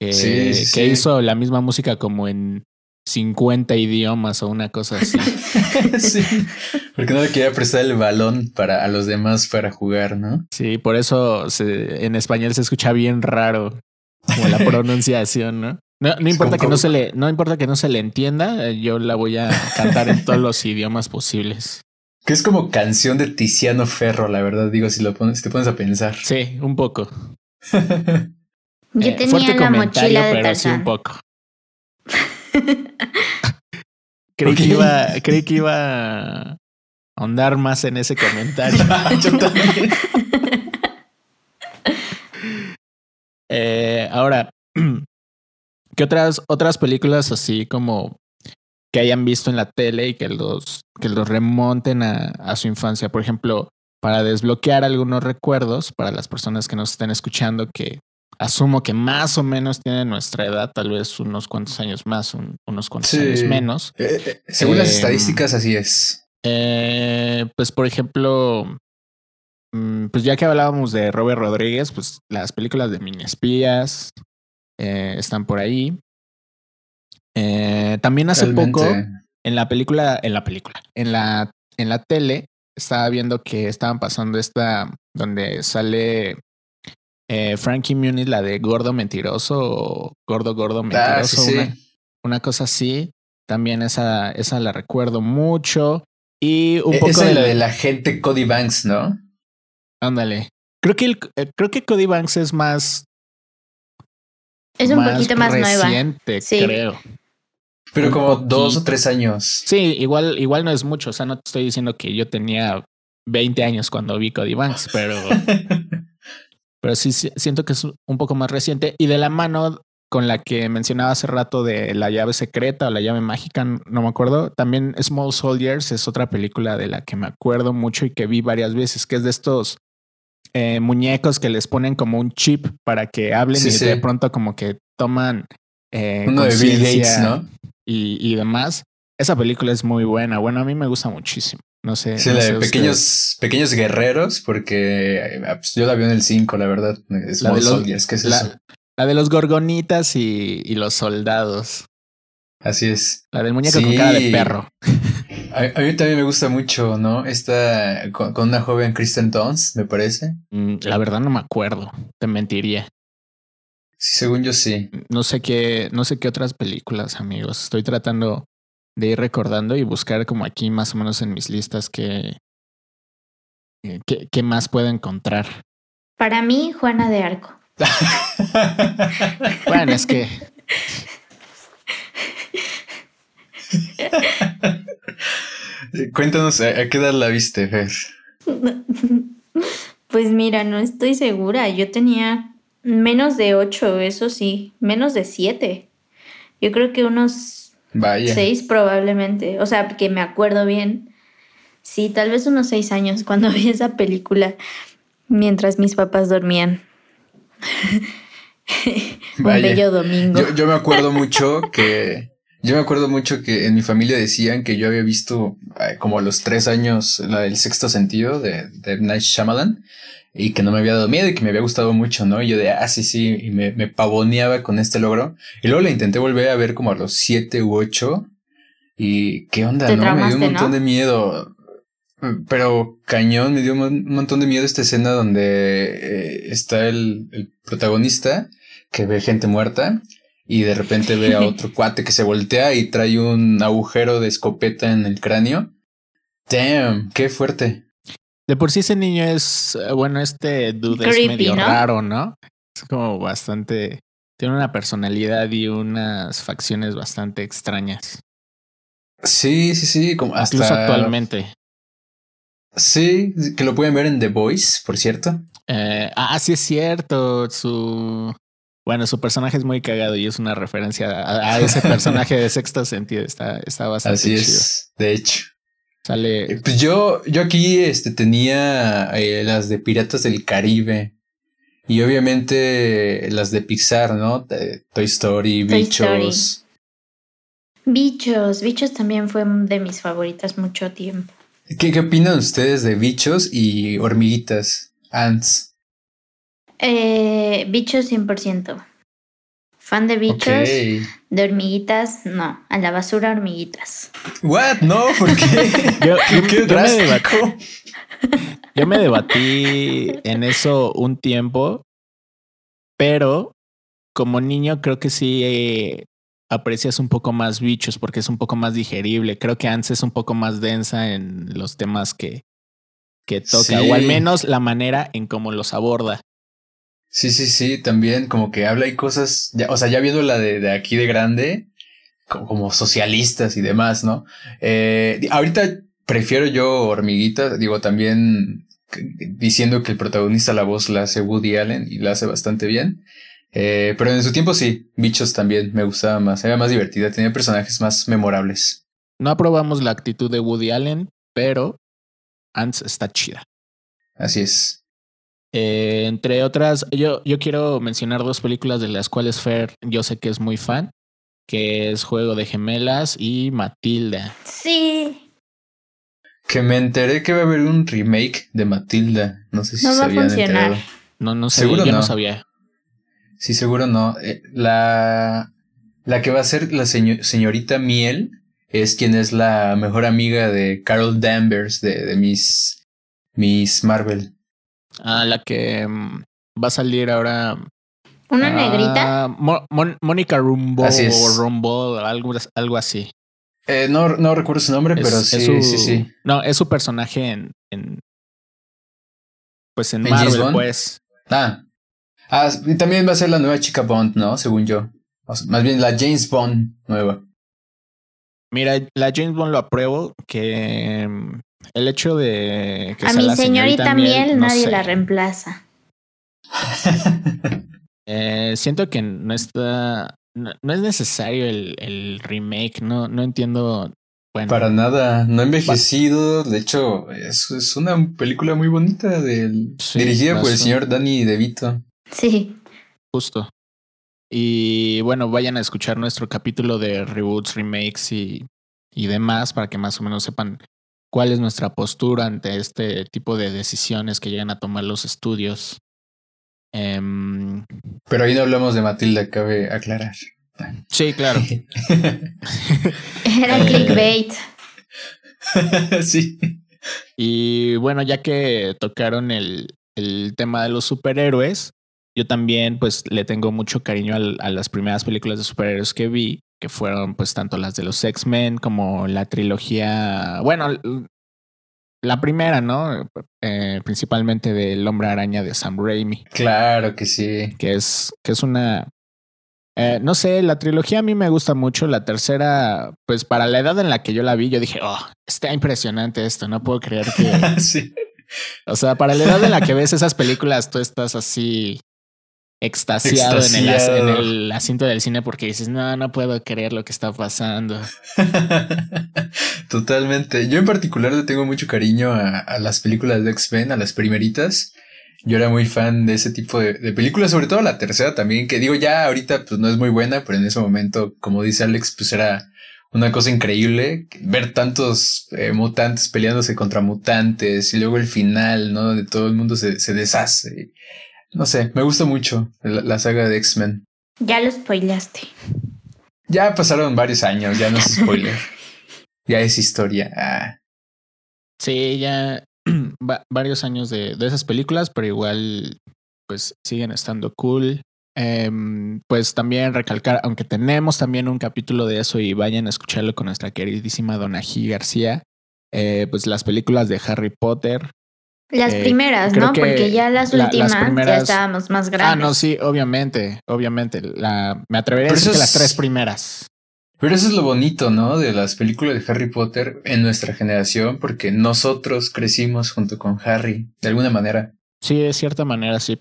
que hizo la misma música como en 50 idiomas o una cosa así. *laughs* sí, porque no le quería prestar el balón para a los demás para jugar, ¿no? Sí, por eso en español se escucha bien raro como la *laughs* pronunciación, ¿no? No, importa que no se le, no importa que no se le entienda, eh, yo la voy a cantar en todos los idiomas posibles. Que es como canción de Tiziano Ferro, la verdad, digo, si lo pones, te pones a pensar. Sí, un poco. *laughs* yo eh, tenía la mochila de pero sí un poco. *laughs* creí, que iba, creí que iba a ahondar más en ese comentario. *laughs* Yo también. *laughs* Eh, ahora, *clears throat* ¿qué otras, otras películas así como que hayan visto en la tele y que los, que los remonten a, a su infancia? Por ejemplo, para desbloquear algunos recuerdos para las personas que nos estén escuchando que asumo que más o menos tiene nuestra edad, tal vez unos cuantos años más, unos cuantos años menos. Eh, eh, según las estadísticas, así es. Eh, pues por ejemplo, mm, pues ya que hablábamos de Robert Rodríguez, pues las películas de Mini Espías están por ahí. También hace Realmente. poco en la película, en la película, en la, en la tele, estaba viendo que estaban pasando esta donde sale eh, Frankie Muniz, la de Gordo Mentiroso o Gordo Gordo Ah, sí, Mentiroso, sí. Una, una cosa así. También esa, esa la recuerdo mucho. Y un E- poco Esa de es la de la gente Cody Banks, ¿no? Ándale. Creo que el, eh, creo que Cody Banks es más. Es un poquito más nueva. reciente, Sí. creo. Pero Un como dos o tres años. Sí, igual, igual no es mucho. O sea, no te estoy diciendo que yo tenía 20 años cuando vi Cody Banks, pero, *laughs* pero sí si- siento que es un poco más reciente. Y de la mano con la que mencionaba hace rato de la llave secreta o la llave mágica, no me acuerdo. También Small Soldiers es otra película de la que me acuerdo mucho y que vi varias veces, que es de estos eh, muñecos que les ponen como un chip para que hablen Sí, y sí. de pronto como que toman eh, Uno de Bill Gates, ¿no? y, y demás. Esa película es muy buena. Bueno, a mí me gusta muchísimo. No sé. Sí, no la de ustedes. pequeños, pequeños guerreros, porque eh, pues, yo la vi en el 5, la verdad. Small los- Soldiers, ¿qué es la, eso? la de los gorgonitas y, y los soldados. Así es. La del muñeco con cara de perro. A, a mí también me gusta mucho, ¿no? Esta con, con una joven Kristen Dunst, me parece. Mm, La verdad no me acuerdo. Te mentiría. Sí, según yo sí. No sé qué, no sé qué otras películas, amigos. Estoy tratando de ir recordando y buscar como aquí más o menos en mis listas que qué, qué más puedo encontrar. Para mí, Juana de Arco. *laughs* Bueno, es que *laughs* Cuéntanos, ¿a, a qué edad la viste, Fer? *laughs* Pues mira, no estoy segura. Yo tenía menos de ocho, eso sí, menos de siete. Yo creo que unos Vaya. seis probablemente. O sea, que me acuerdo bien. Sí, tal vez unos seis años *laughs* cuando vi esa película mientras mis papás dormían. *laughs* Un Vaya. bello domingo. Yo, yo me acuerdo *laughs* mucho que. Yo me acuerdo mucho que en mi familia decían que yo había visto eh, como a los tres años la del sexto sentido de, de. Night Shyamalan y que no me había dado miedo y que me había gustado mucho, ¿no? Y yo de, ah, sí, sí, y me, me pavoneaba con este logro. Y luego la intenté volver a ver como a los siete u ocho y qué onda, ¿no? Me dio un montón ¿no? de miedo. Pero cañón, me dio un montón de miedo esta escena donde eh, está el, el protagonista que ve gente muerta y de repente ve a *laughs* otro cuate que se voltea y trae un agujero de escopeta en el cráneo. Damn, qué fuerte. De por sí ese niño es, eh, bueno, este dude es medio ¿no? raro, ¿no? Es como bastante, tiene una personalidad y unas facciones bastante extrañas. Sí, sí, sí, como hasta Incluso actualmente. Sí, que lo pueden ver en The Voice, por cierto. Eh, ah, sí es cierto. Su bueno, su personaje es muy cagado y es una referencia a, a ese *laughs* personaje de sexto sentido. Está, está bastante Así chido. es, de hecho. Sale. Eh, Pues yo, yo aquí este, tenía eh, las de Piratas del Caribe. Y obviamente las de Pixar, ¿no? De Toy Story, Toy Bichos. Bichos, Bichos también fue de mis favoritas mucho tiempo. ¿Qué, ¿Qué opinan ustedes de bichos y hormiguitas? Ants. Eh, bichos 100%. Fan de bichos, de hormiguitas, no. A la basura hormiguitas. What? No, ¿por qué? *laughs* Yo, yo- qué yo me debatí, yo me debatí en eso un tiempo, pero como niño creo que sí eh, aprecias un poco más bichos porque es un poco más digerible. Creo que Ants es un poco más densa en los temas que, que toca, Sí. o al menos la manera en cómo los aborda. Sí, sí, sí, también como que habla y cosas, ya, o sea, ya viendo la de, de aquí de grande, como, como socialistas y demás, ¿no? Eh, ahorita prefiero yo hormiguitas, digo, también diciendo que el protagonista la voz la hace Woody Allen y la hace bastante bien. Eh, pero en su tiempo sí, bichos también me gustaba más, era más divertida, tenía personajes más memorables. No aprobamos la actitud de Woody Allen, pero Ants está chida. Así es. Eh, entre otras, yo, yo quiero mencionar dos películas de las cuales Fer yo sé que es muy fan, que es Juego de Gemelas y Matilda. Sí. Que me enteré que va a haber un remake de Matilda. No sé si No se va a habían funcionar. enterado. No, no sé, Seguro yo no. no. sabía. Sí, seguro no. Eh, la, la que va a ser la seño- señorita Miel es quien es la mejor amiga de Carol Danvers de, de Miss, Miss Marvel. Ah, la que mm, va a salir ahora. ¿Una ah, negrita? Mon- Mónica Rumbo o Rumble, algo, algo así. Eh, no, no recuerdo su nombre, Es- pero es sí, su- sí, sí. No, es su personaje en. en- pues en ¿En Marvel, pues. Ah. Ah, y también va a ser la nueva chica Bond, ¿no? Según yo. O sea, más bien la James Bond nueva. Mira, la James Bond lo apruebo. Que mm, el hecho de que A sea mi la señorita Miel no nadie sé. la reemplaza. *laughs* *laughs* Eh, siento que no está. No, no es necesario el, el remake. No, no entiendo. Bueno, Para nada, no ha envejecido. De hecho, es, es una película muy bonita del, Sí, dirigida por el señor Danny DeVito. Sí. justo. Y bueno, vayan a escuchar nuestro capítulo de reboots, remakes y, y demás para que más o menos sepan cuál es nuestra postura ante este tipo de decisiones que llegan a tomar los estudios. Em, Pero ahí no hablamos de Matilda, cabe aclarar. sí, claro. Era *laughs* clickbait. *laughs* sí. Y bueno, ya que tocaron el, el tema de los superhéroes, yo también pues le tengo mucho cariño al- a las primeras películas de superhéroes que vi, que fueron pues tanto las de los X-Men como la trilogía, bueno, la primera, ¿no? Eh, principalmente del Hombre Araña de Sam Raimi, Claro que sí. que es, que es una... eh, no sé, la trilogía a mí me gusta mucho. La tercera, pues para la edad en la que yo la vi, yo dije, oh, está impresionante esto, no puedo creer que, *laughs* sí. o sea, para la edad en la que ves esas películas, tú estás así extasiado, En, el, en asiento del cine porque dices, no, no puedo creer lo que está pasando. *laughs* Totalmente. Yo en particular le tengo mucho cariño a, a las películas de X-Men, a las primeritas. Yo era muy fan de ese tipo de, de películas, sobre todo la tercera también, que digo ya ahorita pues no es muy buena, pero en ese momento, como dice Alex, pues era una cosa increíble ver tantos eh, mutantes peleándose contra mutantes y luego el final, ¿no? De todo el mundo se, se deshace. No sé, me gusta mucho la, la saga de X-Men. Ya lo spoileaste. Ya pasaron varios años, ya no es spoiler. *laughs* ya es historia. Ah. Sí, ya *clears throat* va- varios años de, de esas películas, pero igual pues siguen estando cool. Em, pues también recalcar, aunque tenemos también un capítulo de eso y vayan a escucharlo con nuestra queridísima Donají García, eh, pues las películas de Harry Potter. Las Eh, primeras, ¿no? que Porque ya las la- las últimas ya estábamos más grandes. Ah, no, sí, obviamente, obviamente. La, me atrevería a decir que las es- tres primeras. Pero eso es lo bonito, ¿no? De las películas de Harry Potter en nuestra generación, porque nosotros crecimos junto con Harry, de alguna manera. Sí, de cierta manera, sí.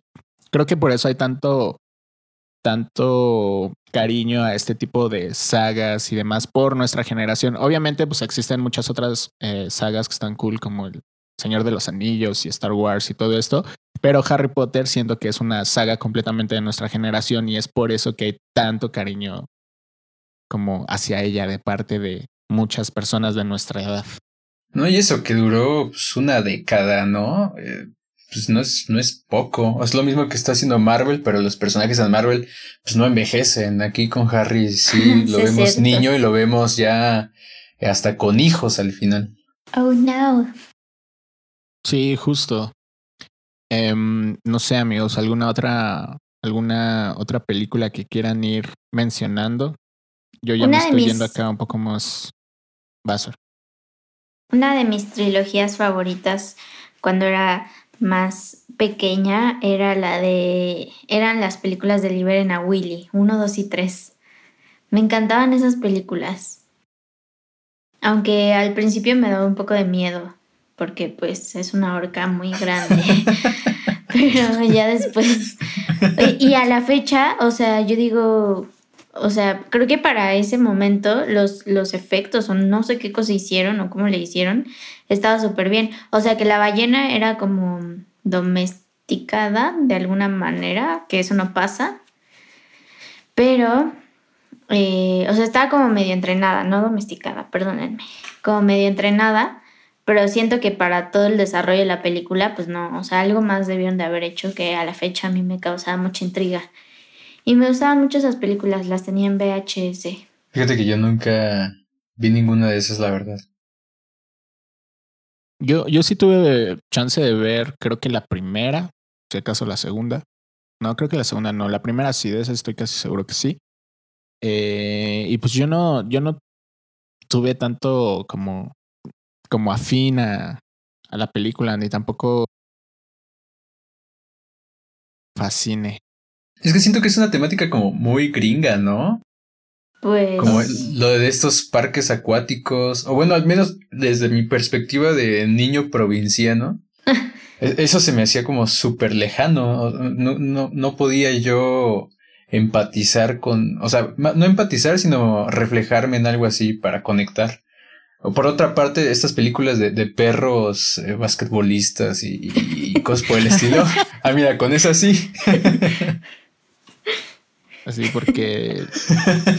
Creo que por eso hay tanto, tanto cariño a este tipo de sagas y demás por nuestra generación. Obviamente, pues existen muchas otras eh, sagas que están cool, como el Señor de los Anillos y Star Wars y todo esto. Pero Harry Potter siento que es una saga completamente de nuestra generación y es por eso que hay tanto cariño como hacia ella de parte de muchas personas de nuestra edad. No, y eso que duró pues, una década, ¿no? Eh, pues no es, no es poco. Es lo mismo que está haciendo Marvel, pero los personajes en Marvel pues no envejecen. Aquí con Harry sí *laughs* lo Sí, vemos cierto. niño y lo vemos ya hasta con hijos al final. Oh, no. Sí, justo. Em, no sé, amigos, alguna otra, alguna otra película que quieran ir mencionando. Yo ya Una me estoy mis- yendo acá un poco más vaso. Una de mis trilogías favoritas cuando era más pequeña era la de. eran las películas de Liberen a Willy, 1, 2 y 3. Me encantaban esas películas. Aunque al principio me daba un poco de miedo, porque pues es una horca muy grande. *laughs* Pero ya después. Y a la fecha, o sea, yo digo, o sea, creo que para ese momento los, los efectos o no sé qué cosa hicieron o cómo le hicieron, estaba súper bien. O sea, que la ballena era como domesticada de alguna manera, que eso no pasa. Pero, eh, o sea, estaba como medio entrenada, no domesticada, perdónenme, como medio entrenada Pero siento que para todo el desarrollo de la película, pues no, o sea, algo más debieron de haber hecho que a la fecha a mí me causaba mucha intriga. Y me gustaban mucho esas películas, las tenía en VHS. Fíjate que yo nunca vi ninguna de esas, la verdad. Yo, yo sí tuve chance de ver, creo que la primera, si acaso la segunda. No, creo que la segunda no. La primera sí, de esa estoy casi seguro que sí. Eh, y pues yo no, yo no tuve tanto como, como afín a, a la película, ni tampoco fascine. Es que siento que es una temática como muy gringa, ¿no? Pues. Como lo de estos parques acuáticos, o bueno, al menos desde mi perspectiva de niño provinciano, *laughs* e-, eso se me hacía como súper lejano. No, no, no podía yo empatizar con, o sea, no empatizar, sino reflejarme en algo así para conectar. O por otra parte, estas películas de, de perros eh, basquetbolistas y, y, cosas por el estilo. *laughs* ah, mira, con eso sí. Así porque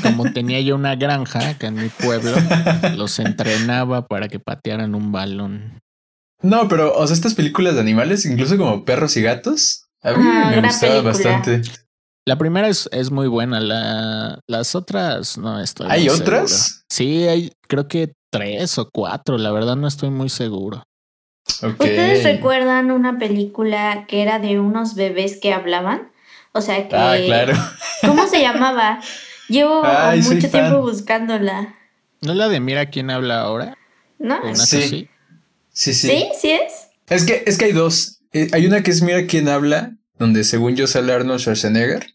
como tenía yo una granja acá en mi pueblo, los entrenaba para que patearan un balón. No, pero, o sea, estas películas de animales, incluso como perros y gatos, a mí Ah, me gran gustaba película. bastante. La primera es, es muy buena, la, las otras no estoy ¿Hay muy otras? seguro. Sí, hay creo que tres o cuatro, la verdad no estoy muy seguro. ¿Ustedes recuerdan una película que era de unos bebés que hablaban? O sea que. Ah, claro. ¿Cómo se llamaba? Llevo *laughs* Ay, mucho fan. tiempo buscándola. ¿No es la de Mira quién habla ahora? ¿No? ¿O una Sí. Sí, sí. ¿Sí? ¿Sí es? Es que, es que hay dos. Eh, hay una que es Mira quién habla, donde según yo sale Arnold Schwarzenegger.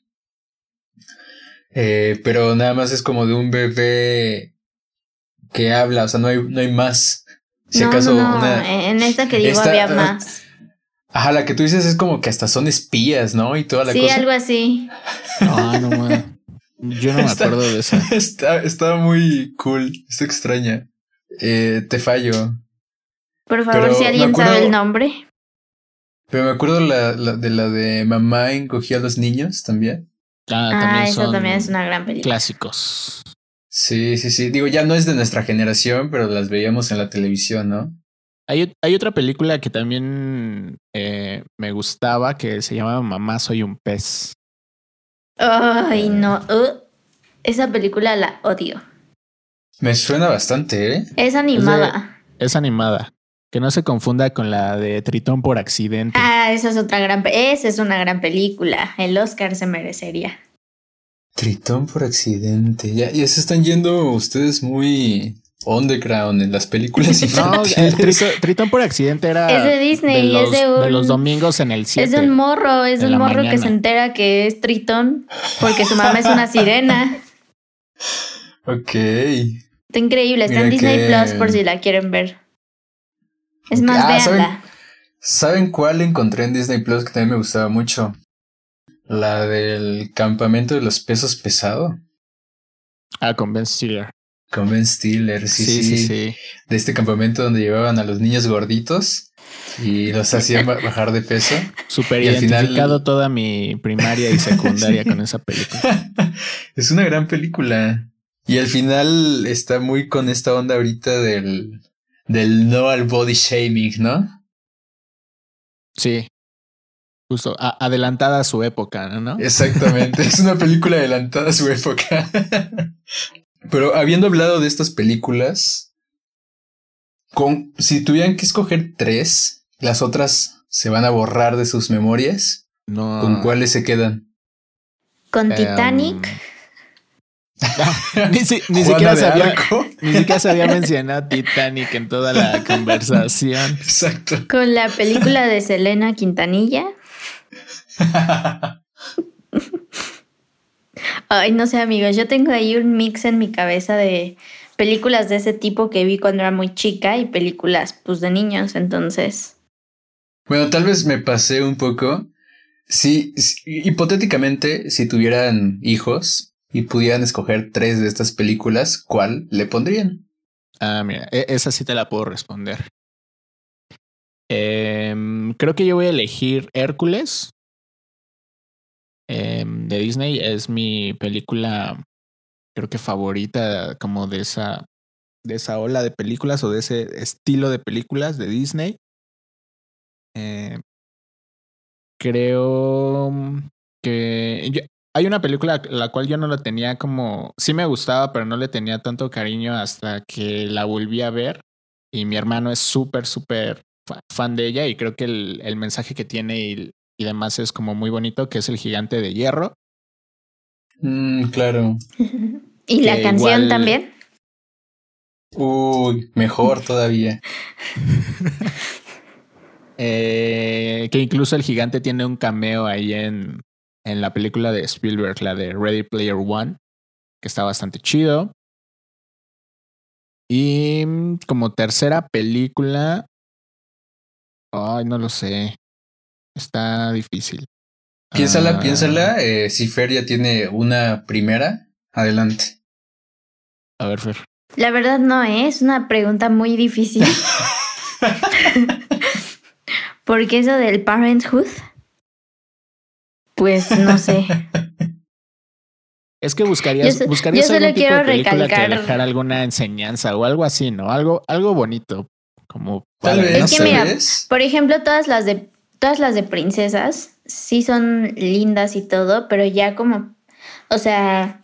Eh, pero nada más es como de un bebé que habla, o sea, no hay, no hay más. Si no, acaso no, no. una. En esta que digo Esta- había ah, más. Ajá, la que tú dices es como que hasta son espías, ¿no? Y toda la Sí, cosa. algo así. No, no, man. Yo no me Está- acuerdo de esa. *laughs* Está, está muy cool, está extraña. Eh, te fallo. Por favor, Pero si alguien acuerdo- sabe el nombre. Pero me acuerdo la, la- de la de mamá encogía a los niños también. Ah, Ah, también son también es una gran película. clásicos. Sí, sí, sí. Digo, ya no es de nuestra generación, pero las veíamos en la televisión, ¿no? Hay, hay otra película que también eh, me gustaba que se llama Mamá soy un pez. Ay, no. uh, esa película la odio. Me suena bastante, ¿eh? Es animada. Es animada. Que no se confunda con la de Tritón por accidente. Ah, esa es otra gran. Esa es una gran película. El Oscar se merecería. Tritón por accidente. Ya, ya se están yendo ustedes muy underground en las películas *laughs* No, infantiles. el Tritón, Tritón por accidente era Es de Disney, de es los, de un- los domingos en el 7. Es de un morro, es de un morro que se entera que es Tritón porque su mamá es una *laughs* sirena. ok. Está increíble, está en Disney que- Plus por si la quieren ver. Es más, Ah, ¿saben? véanla. ¿Saben cuál encontré en Disney Plus que también me gustaba mucho? La del campamento de los pesos pesado. Ah, con Ben Stiller. Con Ben Stiller, sí, sí, sí, sí. De este campamento donde llevaban a los niños gorditos y los hacían ba- bajar de peso. *laughs* Súper Y al final- identificado toda mi primaria y secundaria *laughs* Sí. con esa película. *laughs* es una gran película. Y al final está muy con esta onda ahorita del, del no al body shaming, ¿no? Sí. Justo, a- adelantada a su época, ¿no? Exactamente, *laughs* es una película adelantada a su época. *laughs* Pero habiendo hablado de estas películas, con, si tuvieran que escoger tres, las otras se van a borrar de sus memorias. No. ¿Con cuáles se quedan? Con Em, Titanic. *laughs* ni, si- ni *laughs* siquiera sabía, Arco. ni siquiera se había mencionado Titanic en toda la *laughs* conversación. Exacto. Con la película de Selena Quintanilla. Ay, no sé, amigos. Yo tengo ahí un mix en mi cabeza de películas de ese tipo que vi cuando era muy chica y películas, pues, de niños. Entonces, Bueno, tal vez me pasé un poco. Si- hipotéticamente, si tuvieran hijos y pudieran escoger tres de estas películas, ¿cuál le pondrían? Ah, mira, e- esa sí te la puedo responder. Em, creo que yo voy a elegir Hércules. em, de Disney. Es mi película, creo que favorita, como de esa, de esa ola de películas o de ese estilo de películas de Disney. Eh, creo que hay una película la cual yo no la tenía como, sí me gustaba, pero no le tenía tanto cariño hasta que la volví a ver y mi hermano es súper, súper fan de ella y creo que el, mensaje que tiene y, demás es como muy bonito, que es el gigante de hierro. Mm, claro. *laughs* ¿Y la canción también? Uy, mejor todavía. *laughs* Eh, que incluso el gigante tiene un cameo ahí en, en la película de Spielberg, la de Ready Player One, que está bastante chido. Y mm, como tercera película, ay, no lo sé. Está difícil. Piénsala, ah. piénsala. Eh, si Fer ya tiene una primera, adelante. A ver, Fer. La verdad no ¿eh? es una pregunta muy difícil. *laughs* *laughs* Porque eso del parenthood, pues no sé. Es que buscarías, buscarías algún tipo de película que dejar alguna enseñanza o algo así, ¿no? Algo, algo bonito. Como Tal vez, es que mira, por ejemplo, todas las de todas las de princesas sí son lindas y todo, pero ya como, o sea,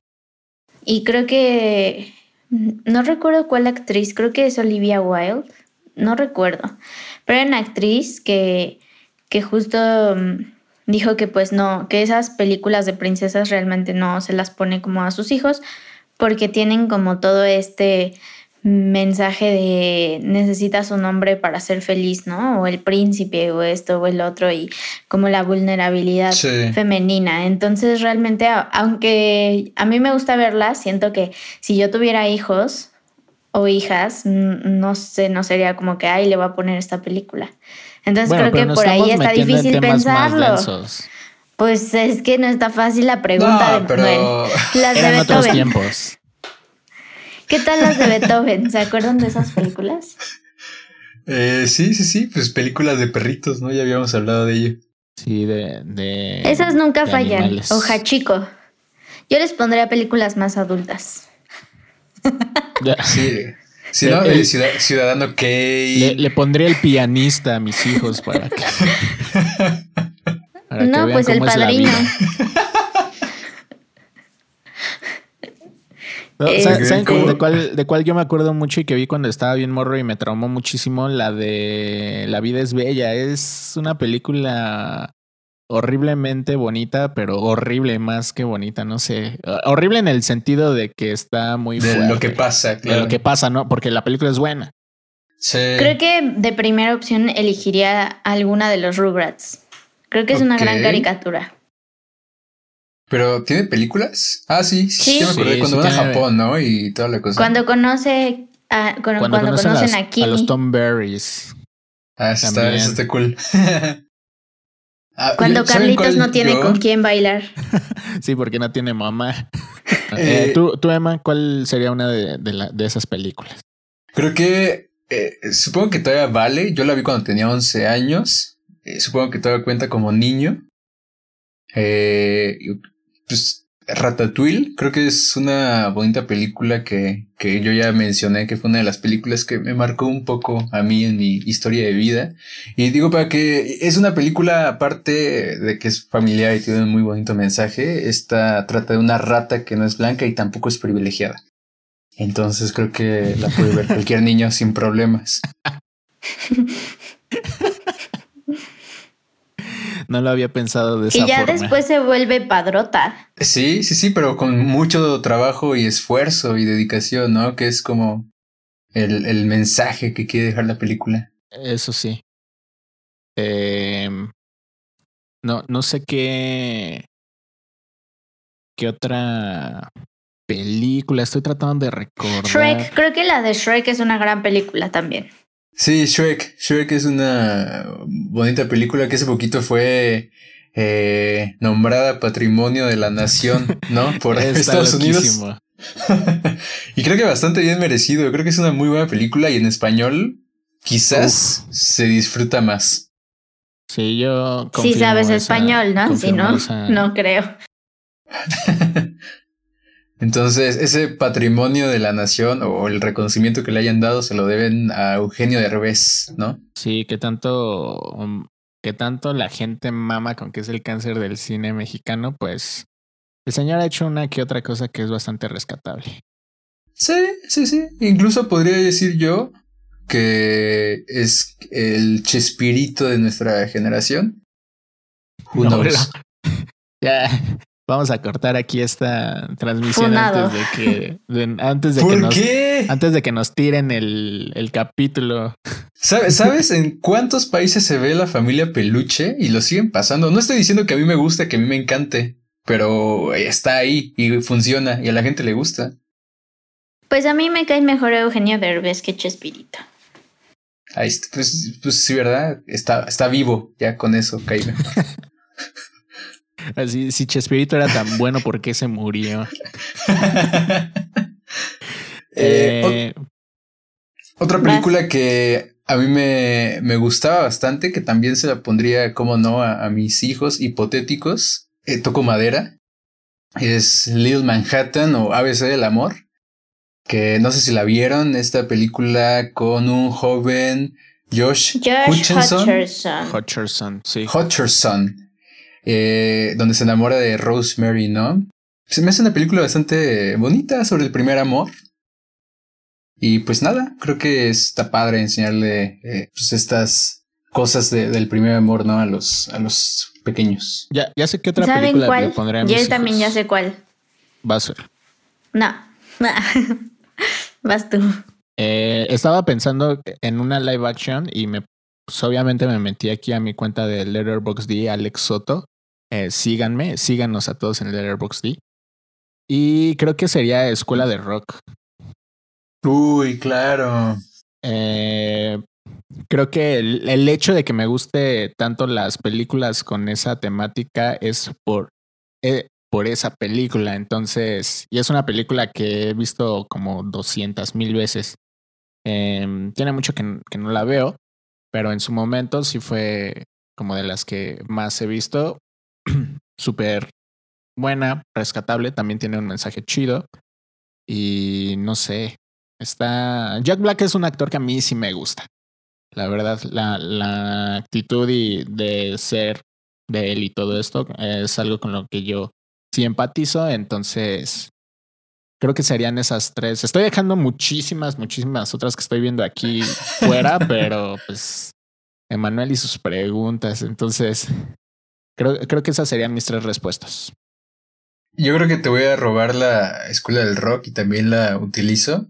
y creo que no recuerdo cuál actriz, creo que es Olivia Wilde, no recuerdo, pero era una actriz que, que justo mm, dijo que pues no, que esas películas de princesas realmente no se las pone como a sus hijos porque tienen como todo este mensaje de necesitas un hombre para ser feliz, ¿no? O el príncipe o esto o el otro y como la vulnerabilidad femenina. Entonces realmente, aunque a mí me gusta verlas, siento que si yo tuviera hijos o hijas, no sé, no sería como que, ay, le voy a poner esta película. Entonces creo que por ahí está difícil pensarlo. Pues es que no está fácil la pregunta de pero... *laughs* las de Beethoven. tiempos. ¿Qué tal las de Beethoven? ¿Se acuerdan de esas películas? Eh, sí, sí, sí, pues películas de perritos, ¿no? Ya habíamos hablado de ello. Sí, de. Esas nunca fallan. Oja chico. Yo les pondría películas más adultas. sí. *laughs* Si no, el, ciudadano Kay. Le, pondría el pianista a mis hijos para que. no, pues el padrino. *laughs* ¿Saben de cuál, de cuál yo me acuerdo mucho y que vi cuando estaba bien morro y me traumó muchísimo? La de La vida es bella. Es una película horriblemente bonita, pero horrible más que bonita, no sé. Horrible en el sentido de que está muy De lo que pasa, claro. De lo que pasa, ¿no? Porque la película es buena. Sí. Creo que de primera opción elegiría alguna de los Rugrats. Creo que es una gran caricatura. ¿Pero tiene películas? Ah, sí, sí, me acordé cuando van a Japón, ¿no? Y toda la cosa. Cuando conoce a, cuando, conocen, a, Kimi. A los Tom Berries. Ah, eso está, eso está cool. *laughs* Ah, Cuando Carlitos no tiene con quién bailar. *laughs* sí, porque no tiene mamá. *laughs* Eh, eh, ¿tú, Emma, ¿cuál sería una de, de, esas películas? Creo que eh, supongo que todavía vale. Yo la vi cuando tenía 11 años. supongo que todavía cuenta como niño. pues Ratatouille, creo que es una bonita película que, que yo ya mencioné, que fue una de las películas que me marcó un poco a mí en mi historia de vida. Y digo para que es una película, aparte de que es familiar y tiene un muy bonito mensaje, esta trata de una rata que no es blanca y tampoco es privilegiada. Entonces creo que la puede ver cualquier niño sin problemas. *laughs* No lo había pensado de esa forma. Y ya después se vuelve padrota. Sí, sí, sí, pero con mucho trabajo y esfuerzo y dedicación, ¿no? Que es como el, el mensaje que quiere dejar la película. Eso sí. Em, no, no sé qué. ¿Qué otra película? Estoy tratando de recordar. Shrek, creo que la de Shrek es una gran película también. Sí, Shrek. Shrek es una bonita película que hace poquito fue eh, nombrada Patrimonio de la Nación, ¿no? *laughs* Por Estados Unidos. *laughs* y creo que bastante bien merecido. Creo que es una muy buena película y en español quizás se disfruta más. Sí, yo. Sí sabes español, ¿no? Si no, no creo. *laughs* Entonces, ese patrimonio de la nación o el reconocimiento que le hayan dado se lo deben a Eugenio Derbez, ¿no? Sí, que tanto, um, que tanto la gente mama con que es el cáncer del cine mexicano, pues el señor ha hecho una que otra cosa que es bastante rescatable. Sí, sí, sí. Incluso podría decir yo que es el Chespirito de nuestra generación. Who No, knows? Ya, vamos a cortar aquí esta transmisión Funado. antes de que, de- antes de que ¿Por nos, qué? antes de que nos tiren el, el capítulo. ¿Sabe- ¿Sabes en cuántos países se ve la familia peluche y lo siguen pasando? No estoy diciendo que a mí me guste, que a mí me encante, pero está ahí y funciona y a la gente le gusta. Pues a mí me cae mejor Eugenio Derbez que Chespirito. Ahí está, pues, pues sí, ¿verdad? Está, está vivo, ya con eso, caíme. *laughs* Así, si Chespirito era tan bueno, ¿por qué se murió? *laughs* Eh, Eh, Otra película que a mí me, me gustaba bastante, que también se la pondría, como no, a, a mis hijos hipotéticos, eh, toco madera, es Little Manhattan o ABC del Amor, que no sé si la vieron, esta película con un joven Josh, Josh Hutcherson. Hutcherson, sí. Hutcherson, eh, donde se enamora de Rosemary, ¿no? Se me hace una película bastante bonita sobre el primer amor. Y pues nada, creo que está padre enseñarle eh, pues estas cosas de- del primer amor, ¿no? A los, a los pequeños. Ya, ya sé qué otra ¿Saben película le cuál? pondré a Yo mis también ya hijos. sé cuál. Va a ser. No. *laughs* Vas tú. Eh, estaba pensando en una live action y me, pues, obviamente me metí aquí a mi cuenta de Letterboxd, Alex Soto. Eh, síganme, síganos a todos en Letterboxd. Y creo que sería Escuela de Rock. Uy, claro. Eh, creo que el, el hecho de que me guste tanto las películas con esa temática es por, eh, por esa película. Entonces, y es una película que he visto como 200 mil veces. Em, tiene mucho que, que no la veo, pero en su momento sí fue como de las que más he visto. *clears throat* Súper buena, rescatable, también tiene un mensaje chido. Y no sé, Está. Jack Black es un actor que a mí sí me gusta. La verdad, la, la actitud y de ser de él y todo esto es algo con lo que yo sí empatizo. Entonces, creo que serían esas tres. Estoy dejando muchísimas, muchísimas otras que estoy viendo aquí *laughs* fuera, pero pues Emanuel y sus preguntas. Entonces, creo, creo que esas serían mis tres respuestas. Yo creo que te voy a robar la escuela del rock y también la utilizo.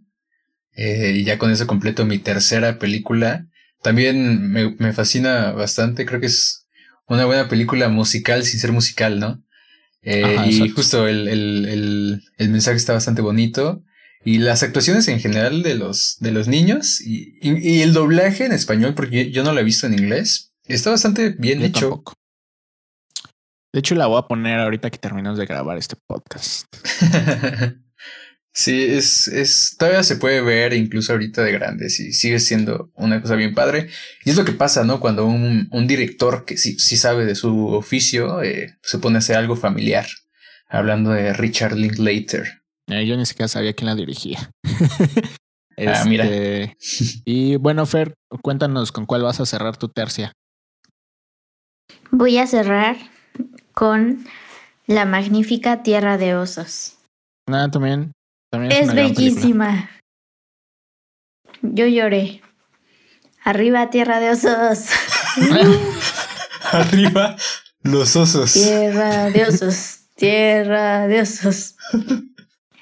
Eh, y ya con eso completo mi tercera película. También me, me fascina bastante. Creo que es una buena película musical sin ser musical, ¿no? Eh, Ajá, y justo el, el, el, el mensaje está bastante bonito. Y las actuaciones en general de los, de los niños y, y, y el doblaje en español, porque yo no lo he visto en inglés, está bastante bien Yo hecho. tampoco. De hecho, la voy a poner ahorita que terminamos de grabar este podcast. *laughs* sí, es, es, todavía se puede ver incluso ahorita de grandes y sigue siendo una cosa bien padre. Y es lo que pasa, ¿no? Cuando un, un director que sí, sí sabe de su oficio eh, se pone a hacer algo familiar. Hablando de Richard Linklater. Eh, yo ni siquiera sabía quién la dirigía. *laughs* Ah, mira. Este, Y bueno, Fer, cuéntanos con cuál vas a cerrar tu tercia. Voy a cerrar con la magnífica Tierra de Osos. Nada, también. también es una bellísima. Yo lloré. Arriba, Tierra de Osos. *laughs* Arriba, los osos. Tierra de Osos. Tierra de Osos.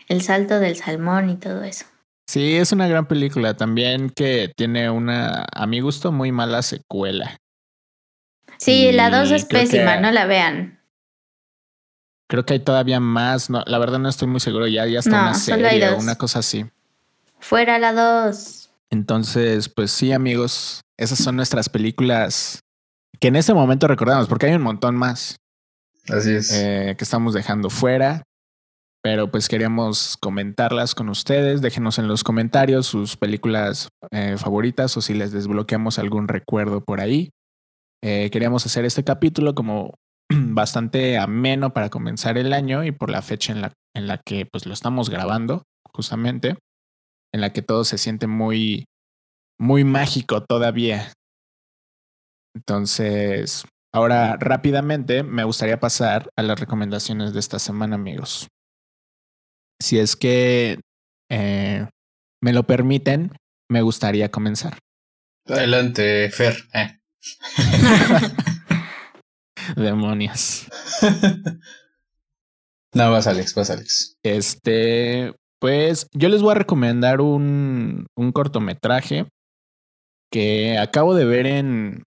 El salto del salmón y todo eso. Sí, es una gran película. También que tiene una, a mi gusto, muy mala secuela. Sí, Y la 2 es pésima, que- no la vean. Creo que hay todavía más. No, la verdad no estoy muy seguro. Ya, ya está No, una serie o dos. una cosa así. Fuera la 2. Entonces, pues sí, amigos, esas son nuestras películas que en este momento recordamos, porque hay un montón más Así es. eh, que estamos dejando fuera, pero pues queríamos comentarlas con ustedes. Déjenos en los comentarios sus películas eh, favoritas o si les desbloqueamos algún recuerdo por ahí. Eh, queríamos hacer este capítulo como *clears throat* bastante ameno para comenzar el año y por la fecha en la en la que pues lo estamos grabando justamente, en la que todo se siente muy, muy mágico todavía. Entonces, ahora rápidamente me gustaría pasar a las recomendaciones de esta semana, amigos. Si es que eh, me lo permiten, me gustaría comenzar. Adelante, Fer. Eh. *laughs* *laughs* Demonios. *laughs* no, vas Alex, vas Alex. Este, pues yo les voy a recomendar un, un cortometraje que acabo de ver en,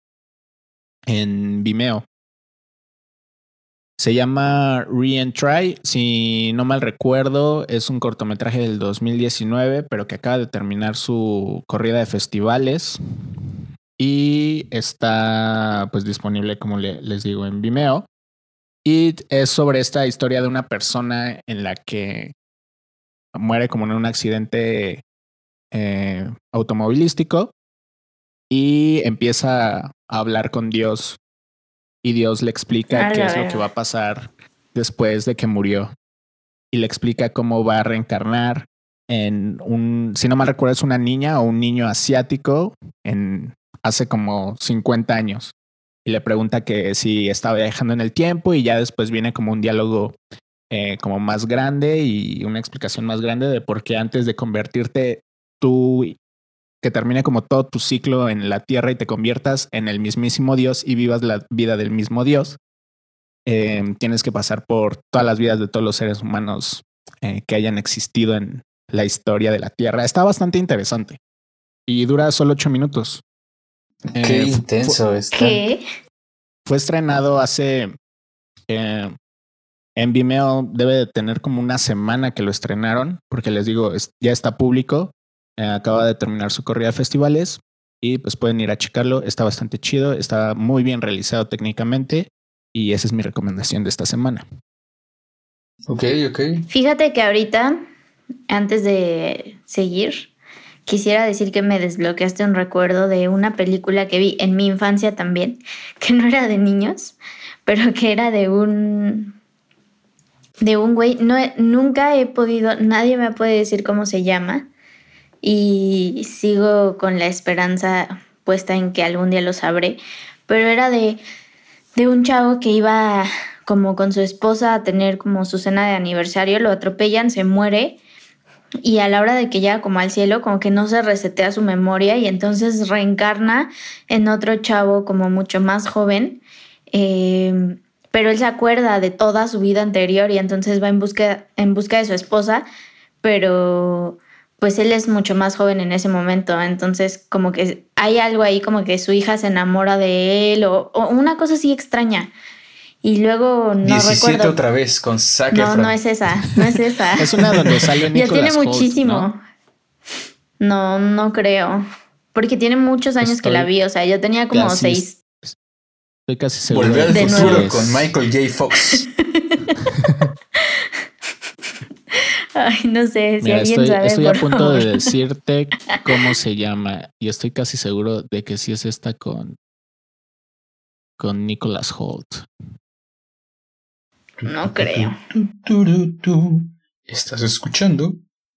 en Vimeo. Se llama Re-Entry. Si no mal recuerdo, es un cortometraje del 2019, pero que acaba de terminar su corrida de festivales. Y está pues disponible, como les digo, en Vimeo. Y es sobre esta historia de una persona en la que muere como en un accidente eh, automovilístico y empieza a hablar con Dios y Dios le explica qué es lo que va a pasar después de que murió y le explica cómo va a reencarnar en un, si no mal recuerdo, es una niña o un niño asiático en hace como 50 años y le pregunta que si estaba viajando en el tiempo y ya después viene como un diálogo eh, como más grande y una explicación más grande de por qué antes de convertirte tú que termine como todo tu ciclo en la tierra y te conviertas en el mismísimo Dios y vivas la vida del mismo Dios, em, tienes que pasar por todas las vidas de todos los seres humanos eh, que hayan existido en la historia de la tierra. Está bastante interesante y dura solo ocho minutos. Qué eh, intenso está. ¿Qué? Fue estrenado hace. Eh, en Vimeo debe de tener como una semana que lo estrenaron, porque les digo, ya está público. Eh, acaba de terminar su corrida de festivales y pues pueden ir a checarlo. Está bastante chido, está muy bien realizado técnicamente y esa es mi recomendación de esta semana. Ok, ok. Fíjate que ahorita, antes de seguir, quisiera decir que me desbloqueaste un recuerdo de una película que vi en mi infancia también, *laughs* que no era de niños, pero que era de un de un güey, no nunca he podido, nadie me puede decir cómo se llama, y sigo con la esperanza puesta en que algún día lo sabré, pero era de, de un chavo que iba como con su esposa a tener como su cena de aniversario, lo atropellan, se muere y a la hora de que llega como al cielo, como que no se resetea su memoria y entonces reencarna en otro chavo como mucho más joven, eh, pero él se acuerda de toda su vida anterior y entonces va en busca, en busca de su esposa, pero pues él es mucho más joven en ese momento, entonces como que hay algo ahí como que su hija se enamora de él o, una cosa así extraña. Y luego no 17 otra vez con Zac No, no es esa, no es esa. *laughs* es una donde sale Nicolas Ya tiene muchísimo. ¿no? ¿no? creo. Porque tiene muchos años que la vi, o sea, yo tenía como seis. Estoy casi seguro. Volver al futuro con Michael J. Fox. *laughs* Ay, no sé si alguien estoy, sabe. Estoy a punto de decirte *laughs* cómo se llama y estoy casi seguro de que sí es esta con con Nicholas Holt. No creo. ¿Estás escuchando?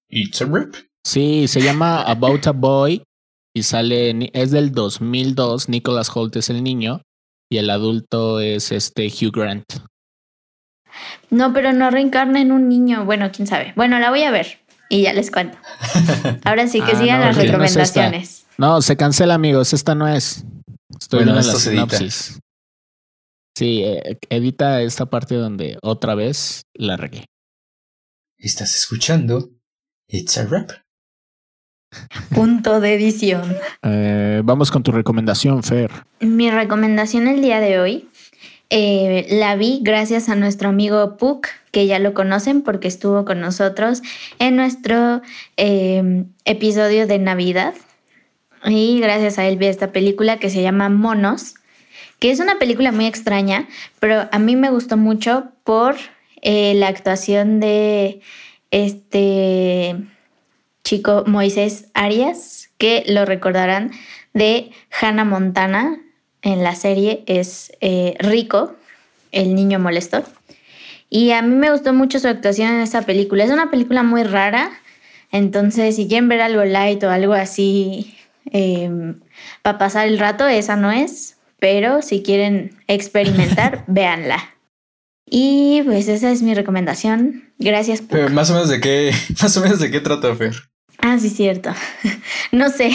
It's a Rip. Sí, se llama About a Boy y sale, es del 2002. Nicholas Holt es el niño y el adulto es este Hugh Grant. No, pero no reencarna en un niño. Bueno, quién sabe. Bueno, la voy a ver y ya les cuento. *laughs* Ahora sí que ah, sigan las recomendaciones. No, se cancela, amigos. Esta no es. Estoy viendo la sinopsis. Sí, eh, edita esta parte donde otra vez la regué. Estás escuchando It's a Rap. Punto de edición. Eh, vamos con tu recomendación, Fer. Mi recomendación el día de hoy eh, la vi gracias a nuestro amigo Puck, que ya lo conocen porque estuvo con nosotros en nuestro em, episodio de Navidad. Y gracias a él vi esta película que se llama Monos, que es una película muy extraña, pero a mí me gustó mucho por eh, la actuación de este chico Moisés Arias, que lo recordarán de Hannah Montana, en la serie es eh, Rico, el niño molestor. Y a mí me gustó mucho su actuación en esta película. Es una película muy rara, entonces si quieren ver algo light o algo así em, para pasar el rato, esa no es. Pero si quieren experimentar, *laughs* véanla. Y pues esa es mi recomendación. Gracias. Pero más o menos de qué, *laughs* más o menos de qué trata Fer. Ah, sí, cierto. *laughs* no sé.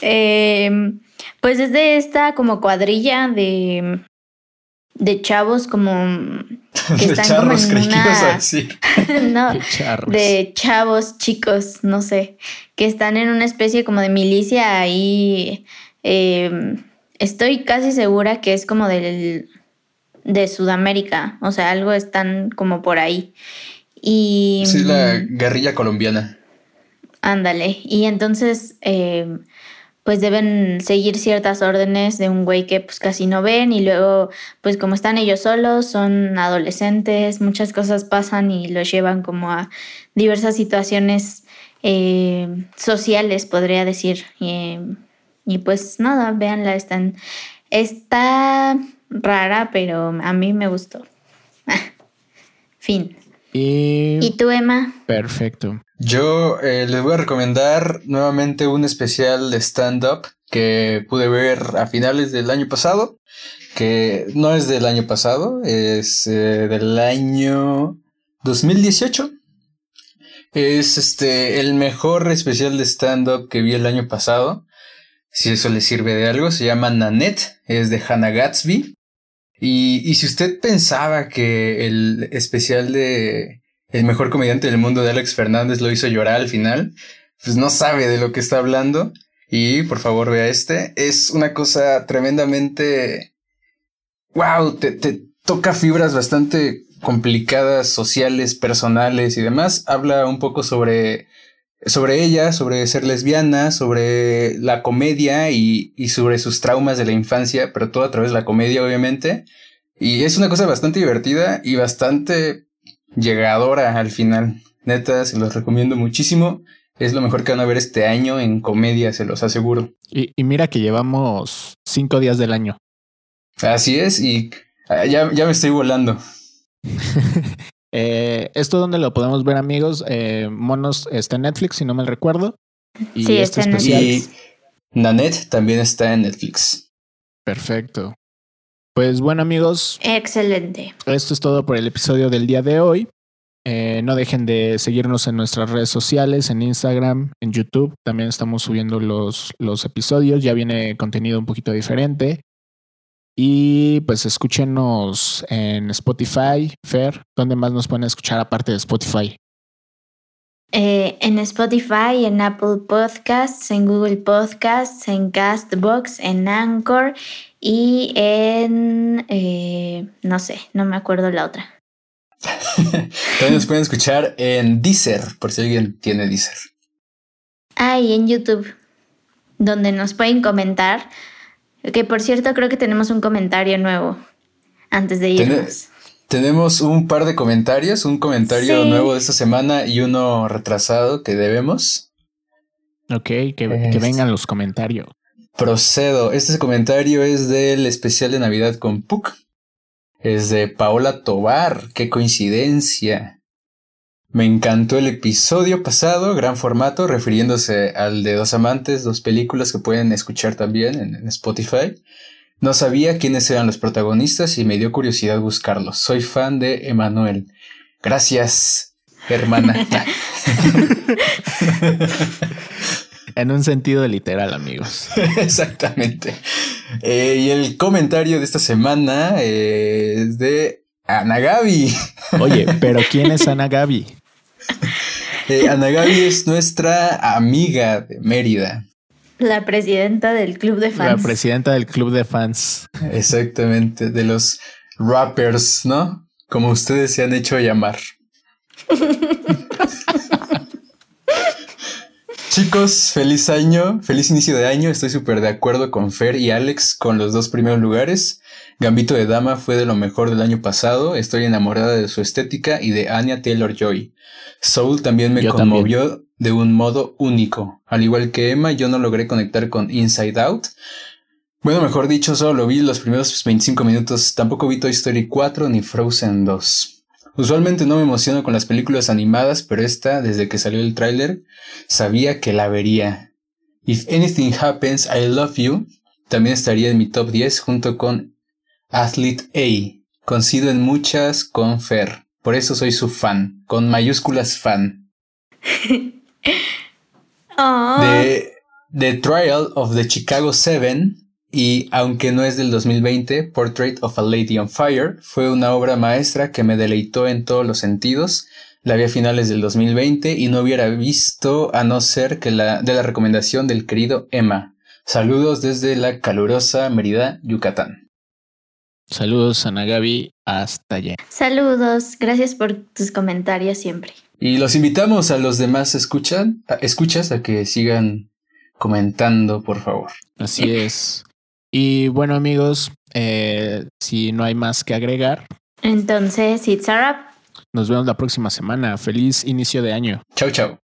Em, pues es de esta como cuadrilla de de chavos como *laughs* que están como en una... *laughs* no, de, chavos chicos, no sé, que están en una especie como de milicia ahí. Em, estoy casi segura que es como del de Sudamérica, o sea, algo están como por ahí. Y sí, la guerrilla colombiana. Ándale. Y entonces eh, pues deben seguir ciertas órdenes de un güey que pues casi no ven y luego pues como están ellos solos, son adolescentes, muchas cosas pasan y los llevan como a diversas situaciones eh, sociales, podría decir. y pues nada, véanla, están, está rara, pero a mí me gustó. *laughs* fin. Y... ¿Y tú, Emma? Perfecto. Yo eh, les voy a recomendar nuevamente un especial de stand-up que pude ver a finales del año pasado, que no es del año pasado, es eh, del año 2018. Es este el mejor especial de stand-up que vi el año pasado. Si eso le sirve de algo, se llama Nanette, es de Hannah Gatsby. Y, y si usted pensaba que el especial de el mejor comediante del mundo de Alex Fernández lo hizo llorar al final, pues no sabe de lo que está hablando. Y por favor vea este. Es una cosa tremendamente... ¡Wow! Te, te toca fibras bastante complicadas, sociales, personales y demás. Habla un poco sobre, sobre ella, sobre ser lesbiana, sobre la comedia y, y sobre sus traumas de la infancia, pero todo a través de la comedia, obviamente. Y es una cosa bastante divertida y bastante llegadora al final. Neta, se los recomiendo muchísimo. Es lo mejor que van a ver este año en comedia, se los aseguro. Y, mira que llevamos cinco días del año. Así es, y ah, ya, ya me estoy volando. *laughs* eh, ¿Esto dónde lo podemos ver, amigos? Eh, Monos está en Netflix, si no me recuerdo. Y sí, este está en Netflix. Y Nanette también está en Netflix. Perfecto. Pues bueno amigos. Excelente. Esto es todo por el episodio del día de hoy. Eh, no dejen de seguirnos en nuestras redes sociales, en Instagram, en YouTube. También estamos subiendo los, los episodios. Ya viene contenido un poquito diferente. Y pues escúchenos en Spotify, Fer. ¿Dónde más nos pueden escuchar aparte de Spotify? Eh, en Spotify, en Apple Podcasts, en Google Podcasts, en Castbox, en Anchor y en, eh, no sé, no me acuerdo la otra. *laughs* También nos pueden escuchar en Deezer, por si alguien tiene Deezer. Ah, y en YouTube, donde nos pueden comentar. Que por cierto, creo que tenemos un comentario nuevo antes de irnos. tenemos un par de comentarios, un comentario nuevo de esta semana y uno retrasado que debemos. Ok, que, que vengan los comentarios. Procedo. Este comentario es del especial de Navidad con Puck. Es de Paola Tobar. Qué coincidencia. Me encantó el episodio pasado, gran formato, refiriéndose al de Dos Amantes, dos películas que pueden escuchar también en, Spotify. No sabía quiénes eran los protagonistas y me dio curiosidad buscarlos. Soy fan de Emanuel. Gracias, hermana. *laughs* *laughs* En un sentido literal, amigos. *laughs* Exactamente. Eh, y el comentario de esta semana eh, es de Ana Gaby. Oye, pero *laughs* ¿quién es Ana Gaby? Eh, Ana Gaby es nuestra amiga de Mérida. La presidenta del club de fans. La presidenta del club de fans. Exactamente, de los rappers, ¿no? Como ustedes se han hecho llamar. *laughs* Chicos, feliz año, feliz inicio de año. Estoy súper de acuerdo con Fer y Alex con los dos primeros lugares. Gambito de Dama fue de lo mejor del año pasado. Estoy enamorada de su estética y de Anya Taylor Joy. Soul también me conmovió de un modo único. Al igual que Emma, yo no logré conectar con Inside Out. Bueno, mejor dicho, solo vi los primeros 25 minutos. Tampoco vi Toy Story 4 ni Frozen 2. Usualmente no me emociono con las películas animadas, pero esta, desde que salió el tráiler, sabía que la vería. If Anything Happens, I Love You también estaría en mi top 10 junto con Athlete A. Coincido en muchas con Fer. Por eso soy su fan, con mayúsculas fan. *laughs* The, the Trial of the Chicago Seven y aunque no es del 2020, Portrait of a Lady on Fire fue una obra maestra que me deleitó en todos los sentidos. La vi a finales del 2020 y no hubiera visto a no ser que la de la recomendación del querido Emma. Saludos desde la calurosa Mérida, Yucatán. Saludos Ana Gaby, hasta allá. Saludos, gracias por tus comentarios siempre. Y los invitamos a los demás escuchan, escuchas a que sigan comentando, por favor. Así es. Y bueno amigos, eh, si no hay más que agregar. Entonces, it's a wrap. Nos vemos la próxima semana. Feliz inicio de año. Chau, chau.